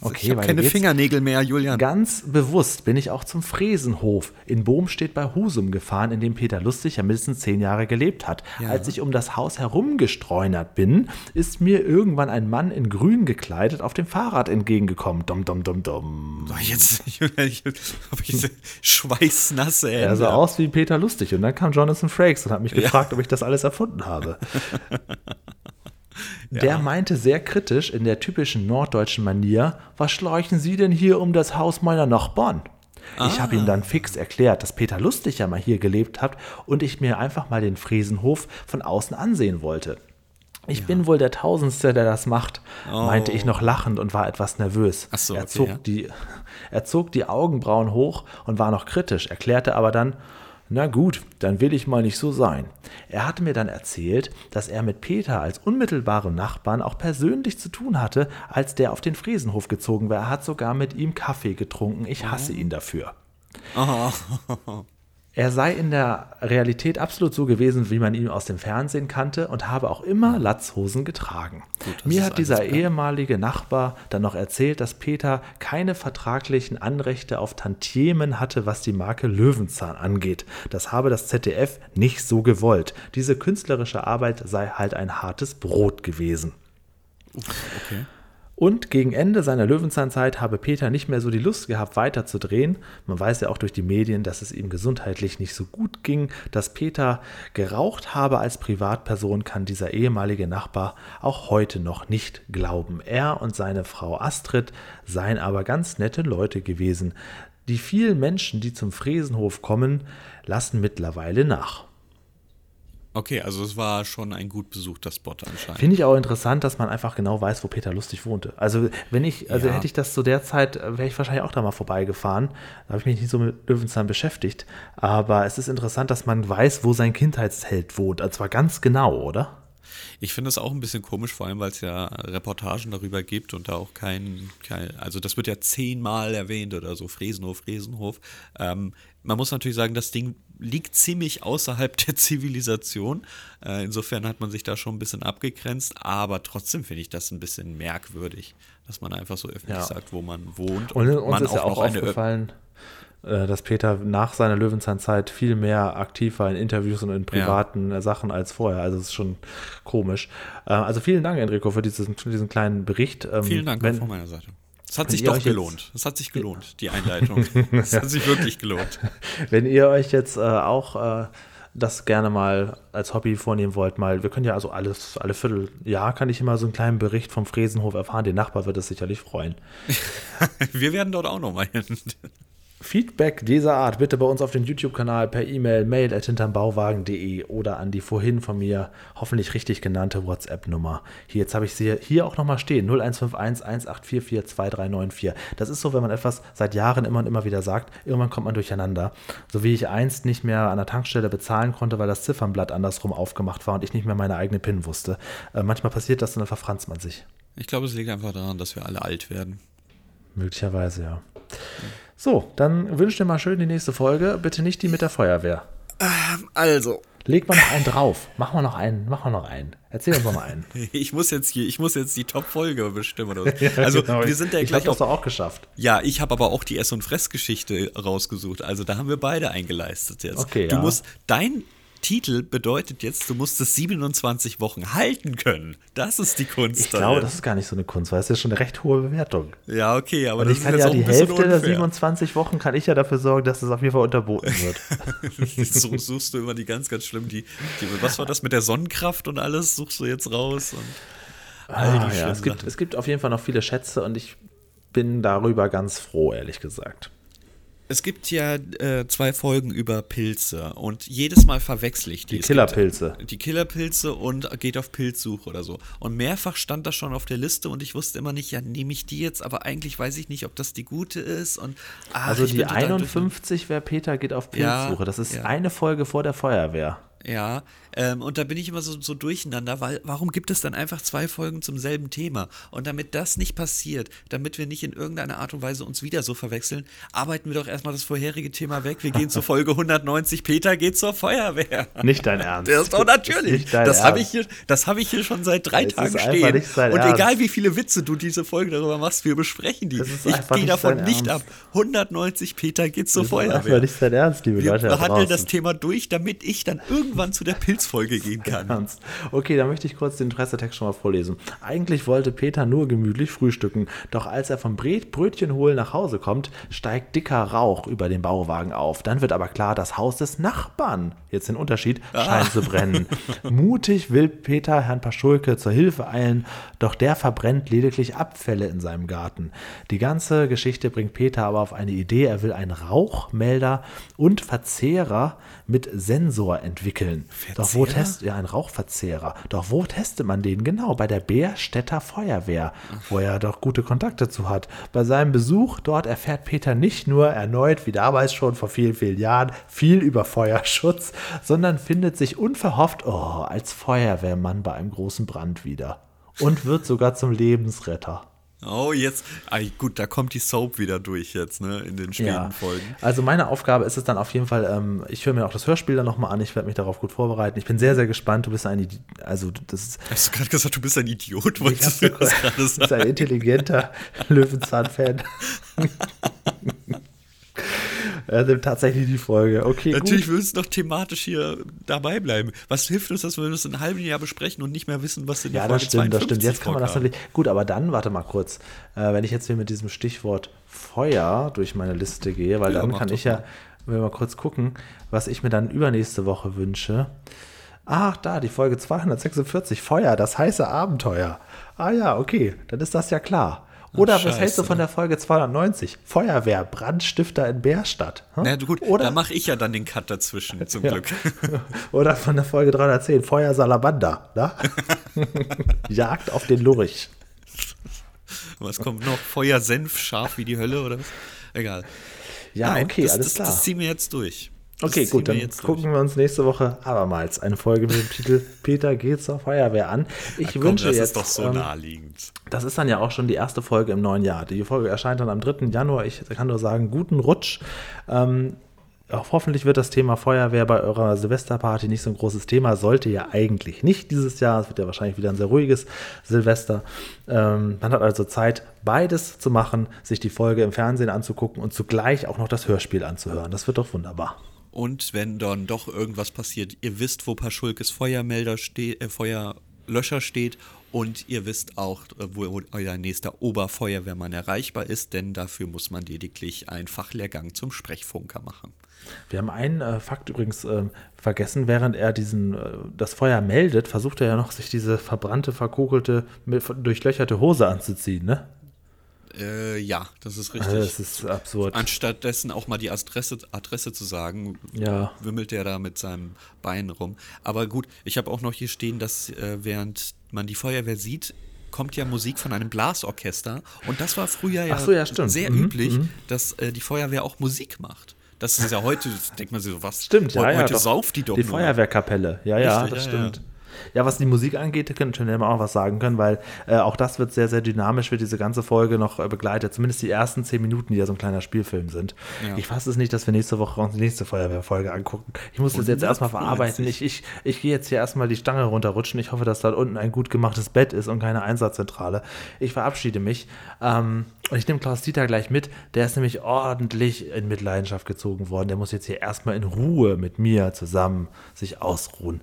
Okay, ich habe keine Fingernägel mehr, Julian. Ganz bewusst bin ich auch zum Fräsenhof in Bohmstedt bei Husum gefahren, in dem Peter Lustig ja mindestens zehn Jahre gelebt hat. Ja. Als ich um das Haus herumgestreunert bin, ist mir irgendwann ein Mann in grün gekleidet auf dem Fahrrad entgegengekommen. Dom, dom, dom, dom. So, jetzt habe ich schweißnasse Hände. Er sah aus wie Peter Lustig und dann kam Jonathan Frakes und hat mich ja. gefragt, ob ich das alles erfunden habe. Der ja. meinte sehr kritisch in der typischen norddeutschen Manier, was schleichen Sie denn hier um das Haus meiner Nachbarn? Ah. Ich habe ihm dann fix erklärt, dass Peter Lustig ja mal hier gelebt hat und ich mir einfach mal den Friesenhof von außen ansehen wollte. Ich ja. bin wohl der Tausendste, der das macht, oh. meinte ich noch lachend und war etwas nervös. So, er, zog ja. die, er zog die Augenbrauen hoch und war noch kritisch, erklärte aber dann, na gut, dann will ich mal nicht so sein. Er hatte mir dann erzählt, dass er mit Peter als unmittelbarem Nachbarn auch persönlich zu tun hatte, als der auf den Friesenhof gezogen war. Er hat sogar mit ihm Kaffee getrunken. Ich hasse ihn dafür. Oh. Er sei in der Realität absolut so gewesen, wie man ihn aus dem Fernsehen kannte und habe auch immer Latzhosen getragen. Gut, Mir hat dieser ehemalige Nachbar dann noch erzählt, dass Peter keine vertraglichen Anrechte auf Tantiemen hatte, was die Marke Löwenzahn angeht. Das habe das ZDF nicht so gewollt. Diese künstlerische Arbeit sei halt ein hartes Brot gewesen. Okay. Und gegen Ende seiner Löwenzahnzeit habe Peter nicht mehr so die Lust gehabt, weiterzudrehen. Man weiß ja auch durch die Medien, dass es ihm gesundheitlich nicht so gut ging. Dass Peter geraucht habe als Privatperson, kann dieser ehemalige Nachbar auch heute noch nicht glauben. Er und seine Frau Astrid seien aber ganz nette Leute gewesen. Die vielen Menschen, die zum Fräsenhof kommen, lassen mittlerweile nach. Okay, also es war schon ein gut besuchter Spot anscheinend. Finde ich auch interessant, dass man einfach genau weiß, wo Peter Lustig wohnte. Also wenn ich, also Ja. hätte ich das zu der Zeit, äh, wäre ich wahrscheinlich auch da mal vorbeigefahren. Da habe ich mich nicht so mit Löwenzahn beschäftigt. Aber es ist interessant, dass man weiß, wo sein Kindheitsheld wohnt. Und zwar ganz genau, oder? Ich finde es auch ein bisschen komisch, vor allem weil es ja Reportagen darüber gibt und da auch kein, kein also das wird ja zehnmal erwähnt oder so, Fresenhof, Fresenhof. Ähm, man muss natürlich sagen, das Ding liegt ziemlich außerhalb der Zivilisation. Äh, insofern hat man sich da schon ein bisschen abgegrenzt, aber trotzdem finde ich das ein bisschen merkwürdig, dass man einfach so öffentlich Ja. sagt, wo man wohnt Und uns man ist ja auch noch eine aufgefallen, äh, dass Peter nach seiner Löwenzahnzeit viel mehr aktiv war in Interviews und in privaten äh, Sachen als vorher. Also es ist schon komisch. Äh, Also vielen Dank, Enrico, für diesen, für diesen kleinen Bericht. Ähm, Vielen Dank auch wenn, von meiner Seite. Es hat sich doch gelohnt. Es hat sich gelohnt, die Einleitung. Es hat sich wirklich gelohnt. Wenn ihr euch jetzt äh, auch äh, das gerne mal als Hobby vornehmen wollt, mal, wir können ja also alles, alle Vierteljahr kann ich immer so einen kleinen Bericht vom Fresenhof erfahren. Den Nachbar wird es sicherlich freuen. Wir werden dort auch noch mal hin. Feedback dieser Art bitte bei uns auf den YouTube-Kanal per E-Mail mail at hintermbauwagen.de oder an die vorhin von mir hoffentlich richtig genannte WhatsApp-Nummer. Hier, jetzt habe ich sie hier auch nochmal stehen, 0151 1844 2394. Das ist so, wenn man etwas seit Jahren immer und immer wieder sagt, irgendwann kommt man durcheinander. So wie ich einst nicht mehr an der Tankstelle bezahlen konnte, weil das Ziffernblatt andersrum aufgemacht war und ich nicht mehr meine eigene PIN wusste. Äh, manchmal passiert das und dann verfranst man sich. Ich glaube, es liegt einfach daran, dass wir alle alt werden. Möglicherweise, ja. So, dann wünscht dir mal schön die nächste Folge. Bitte nicht die mit der Feuerwehr. Also, Leg mal noch einen drauf. Mach mal noch einen. Mach mal noch einen. Erzähl uns noch mal einen. ich muss jetzt hier, ich muss jetzt die Top-Folge bestimmen. Oder so. also, Genau. wir sind ja ich gleich habe das auch geschafft. Ja, ich habe aber auch die Ess- und Fressgeschichte rausgesucht. Also, da haben wir beide eingeleistet jetzt. Okay, du ja. musst, dein Titel bedeutet jetzt, du musst es 27 Wochen halten können. Das ist die Kunst. Ich glaube, das ist gar nicht so eine Kunst, weil es ist schon eine recht hohe Bewertung. ja, okay, aber Und das ich kann ja die Hälfte der unfair. 27 Wochen kann ich ja dafür sorgen, dass es auf jeden Fall unterboten wird. so suchst du immer die ganz, ganz schlimm, die, die, was war das mit der Sonnenkraft und alles, suchst du jetzt raus und all ah, die ja, schlimmen es, gibt, es gibt auf jeden Fall noch viele Schätze und ich bin darüber ganz froh, ehrlich gesagt. Es gibt ja äh, zwei Folgen über Pilze und jedes Mal verwechsel ich die. Die Killerpilze. Die Killerpilze und geht auf Pilzsuche oder so. Und mehrfach stand das schon auf der Liste und ich wusste immer nicht, ja, nehme ich die jetzt, aber eigentlich weiß ich nicht, ob das die gute ist. Und, ach, Also die bin total 51, wer Peter geht auf Ja, Pilzsuche. Das ist ja. eine Folge vor der Feuerwehr. Ja, ähm, und da bin ich immer so, so durcheinander, weil warum gibt es dann einfach zwei Folgen zum selben Thema? Und damit das nicht passiert, damit wir nicht in irgendeiner Art und Weise uns wieder so verwechseln, arbeiten wir doch erstmal das vorherige Thema weg. Wir gehen zur Folge 190, Peter geht zur Feuerwehr. Nicht dein Ernst. Das ist doch Das ist natürlich. dein Das habe ich, hier- das hab ich hier schon seit drei ist Tagen stehen. Und Ernst. egal wie viele Witze du diese Folge darüber machst, wir besprechen die. Ist Ich gehe davon nicht ab. 190 Peter geht zur Das ist einfach Feuerwehr. nicht dein Ernst, liebe Wir Leute. da behandeln das. Thema durch, damit ich dann irgendwann zu der Pilzfolge gehen kann. Okay, dann möchte ich kurz den Pressetext schon mal vorlesen. Eigentlich wollte Peter nur gemütlich frühstücken, doch als er vom Brötchen holen nach Hause kommt, steigt dicker Rauch über den Bauwagen auf. Dann wird aber klar, das Haus des Nachbarn, jetzt den Unterschied, scheint zu brennen. Mutig will Peter Herrn Paschulke zur Hilfe eilen, doch der verbrennt lediglich Abfälle in seinem Garten. Die ganze Geschichte bringt Peter aber auf eine Idee, er will einen Rauchmelder und Verzehrer mit Sensor entwickeln. Doch wo Verzehrer? test ja ein Rauchverzehrer. Doch wo testet man den genau? Bei der Bärstädter Feuerwehr, wo er doch gute Kontakte zu hat. Bei seinem Besuch dort erfährt Peter nicht nur erneut, wie damals schon vor vielen, vielen Jahren, viel über Feuerschutz, sondern findet sich unverhofft oh, als Feuerwehrmann bei einem großen Brand wieder. Und wird sogar zum Lebensretter. Oh, jetzt. Ah, gut, da kommt die Soap wieder durch jetzt, ne? In den späten Ja, Folgen. also meine Aufgabe ist es dann auf jeden Fall, ähm, ich höre mir auch das Hörspiel dann nochmal an, ich werde mich darauf gut vorbereiten. Ich bin sehr, sehr gespannt. Du bist ein, Idi- also das ist, Hast du gerade gesagt, du bist ein Idiot? Ich Wolltest du das gerade du bist sagen? ein intelligenter Löwenzahn-Fan. Er nimmt tatsächlich die Folge. Okay, Natürlich gut. willst du doch thematisch hier dabei bleiben. Was hilft uns, dass wir das in einem halben Jahr besprechen und nicht mehr wissen, was in der Ja, Folge das stimmt, das stimmt. 52 Jetzt kann man das natürlich. Gut, aber dann, warte mal kurz. Äh, wenn ich jetzt hier mit diesem Stichwort Feuer durch meine Liste gehe, weil Ja, dann kann ich ja, wenn wir mal kurz gucken, was ich mir dann übernächste Woche wünsche. Ach, da, die Folge 246, Feuer, das heiße Abenteuer. Ah ja, okay, dann ist das ja klar. Oder Ach, was hältst du von der Folge 290? Feuerwehr, Brandstifter in Bärstadt. Hm? Na gut, Oder, da mache ich ja dann den Cut dazwischen, zum ja. Glück. Oder von der Folge 310, Feuer Salamander. Ne? Jagd auf den Lurch. Was kommt noch? Feuer Senf, scharf wie die Hölle oder was? Egal. Ja, Nein, okay, das, alles das, klar. Das ziehen wir jetzt durch. Okay, gut, dann gucken durch. wir uns nächste Woche abermals eine Folge mit dem Titel Peter geht zur Feuerwehr an. Ich komm, wünsche das jetzt. Das ist doch so ähm, naheliegend. Das ist dann ja auch schon die erste Folge im neuen Jahr. Die Folge erscheint dann am 3. Januar. Ich kann nur sagen, guten Rutsch. Ähm, auch hoffentlich wird das Thema Feuerwehr bei eurer Silvesterparty nicht so ein großes Thema. Sollte ja eigentlich nicht dieses Jahr. Es wird ja wahrscheinlich wieder ein sehr ruhiges Silvester. Ähm, man hat also Zeit, beides zu machen, sich die Folge im Fernsehen anzugucken und zugleich auch noch das Hörspiel anzuhören. Das wird doch wunderbar. Und wenn dann doch irgendwas passiert, ihr wisst, wo Paschulkes Feuermelder steht, äh, Feuerlöscher steht und ihr wisst auch, äh, wo, euer nächster Oberfeuerwehrmann erreichbar ist, denn dafür muss man lediglich einen Fachlehrgang zum Sprechfunker machen. Wir haben einen äh, Fakt übrigens äh, vergessen, während er diesen äh, das Feuer meldet, versucht er ja noch, sich diese verbrannte, verkokelte, durchlöcherte Hose anzuziehen, ne? Äh, ja, das ist richtig. Also das ist absurd. Anstattdessen auch mal die Adresse, Adresse zu sagen, ja. wimmelt er da mit seinem Bein rum. Aber gut, ich habe auch noch hier stehen, dass äh, während man die Feuerwehr sieht, kommt ja Musik von einem Blasorchester. Und das war früher ja, so, ja sehr mhm, üblich, mhm. dass äh, die Feuerwehr auch Musik macht. Das ist ja heute, denkt man sich so, was? Stimmt, ja. Heute ja, sauft die doch. Die. Feuerwehrkapelle, ja, ja, Richtig, das ja, stimmt. Ja. Ja, was die Musik angeht, könnte ich auch was sagen können, weil äh, auch das wird sehr, sehr dynamisch, wird diese ganze Folge noch äh, begleitet. Zumindest die ersten zehn Minuten, die ja so ein kleiner Spielfilm sind. Ja. Ich fasse es nicht, dass wir nächste Woche uns die nächste Feuerwehrfolge angucken. Ich muss das jetzt erstmal verarbeiten. Ich, ich, ich gehe jetzt hier erstmal die Stange runterrutschen. Ich hoffe, dass da unten ein gut gemachtes Bett ist und keine Einsatzzentrale. Ich verabschiede mich. Ähm, und ich nehme Klaus Dieter gleich mit. Der ist nämlich ordentlich in Mitleidenschaft gezogen worden. Der muss jetzt hier erstmal in Ruhe mit mir zusammen sich ausruhen.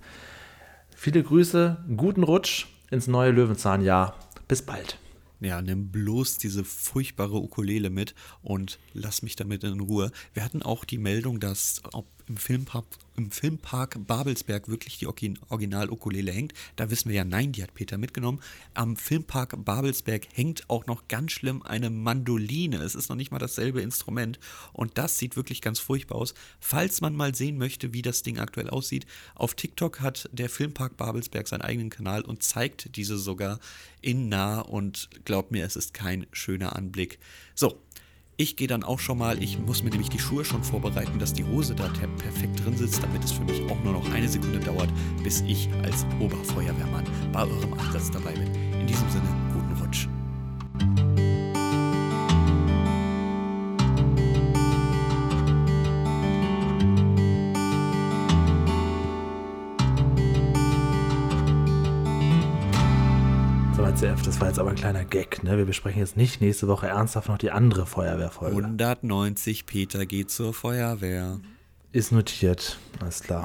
Viele Grüße, guten Rutsch ins neue Löwenzahnjahr. Bis bald. Ja, nimm bloß diese furchtbare Ukulele mit und lass mich damit in Ruhe. Wir hatten auch die Meldung, dass im Filmpark, im Filmpark Babelsberg wirklich die Original-Ukulele hängt. Da wissen wir ja, nein, die hat Peter mitgenommen. Am Filmpark Babelsberg hängt auch noch ganz schlimm eine Mandoline. Es ist noch nicht mal dasselbe Instrument und das sieht wirklich ganz furchtbar aus. Falls man mal sehen möchte, wie das Ding aktuell aussieht, auf TikTok hat der Filmpark Babelsberg seinen eigenen Kanal und zeigt diese sogar in nah und glaubt mir, es ist kein schöner Anblick. So, ich gehe dann auch schon mal, ich muss mir nämlich die Schuhe schon vorbereiten, dass die Hose da perfekt drin sitzt, damit es für mich auch nur noch eine Sekunde dauert, bis ich als Oberfeuerwehrmann bei eurem Einsatz dabei bin. In diesem Sinne, guten Rutsch. ZDF. Das war jetzt aber ein kleiner Gag. Ne? Wir besprechen jetzt nicht nächste Woche ernsthaft noch die andere Feuerwehrfolge. 190 Peter geht zur Feuerwehr. Ist notiert. Alles klar.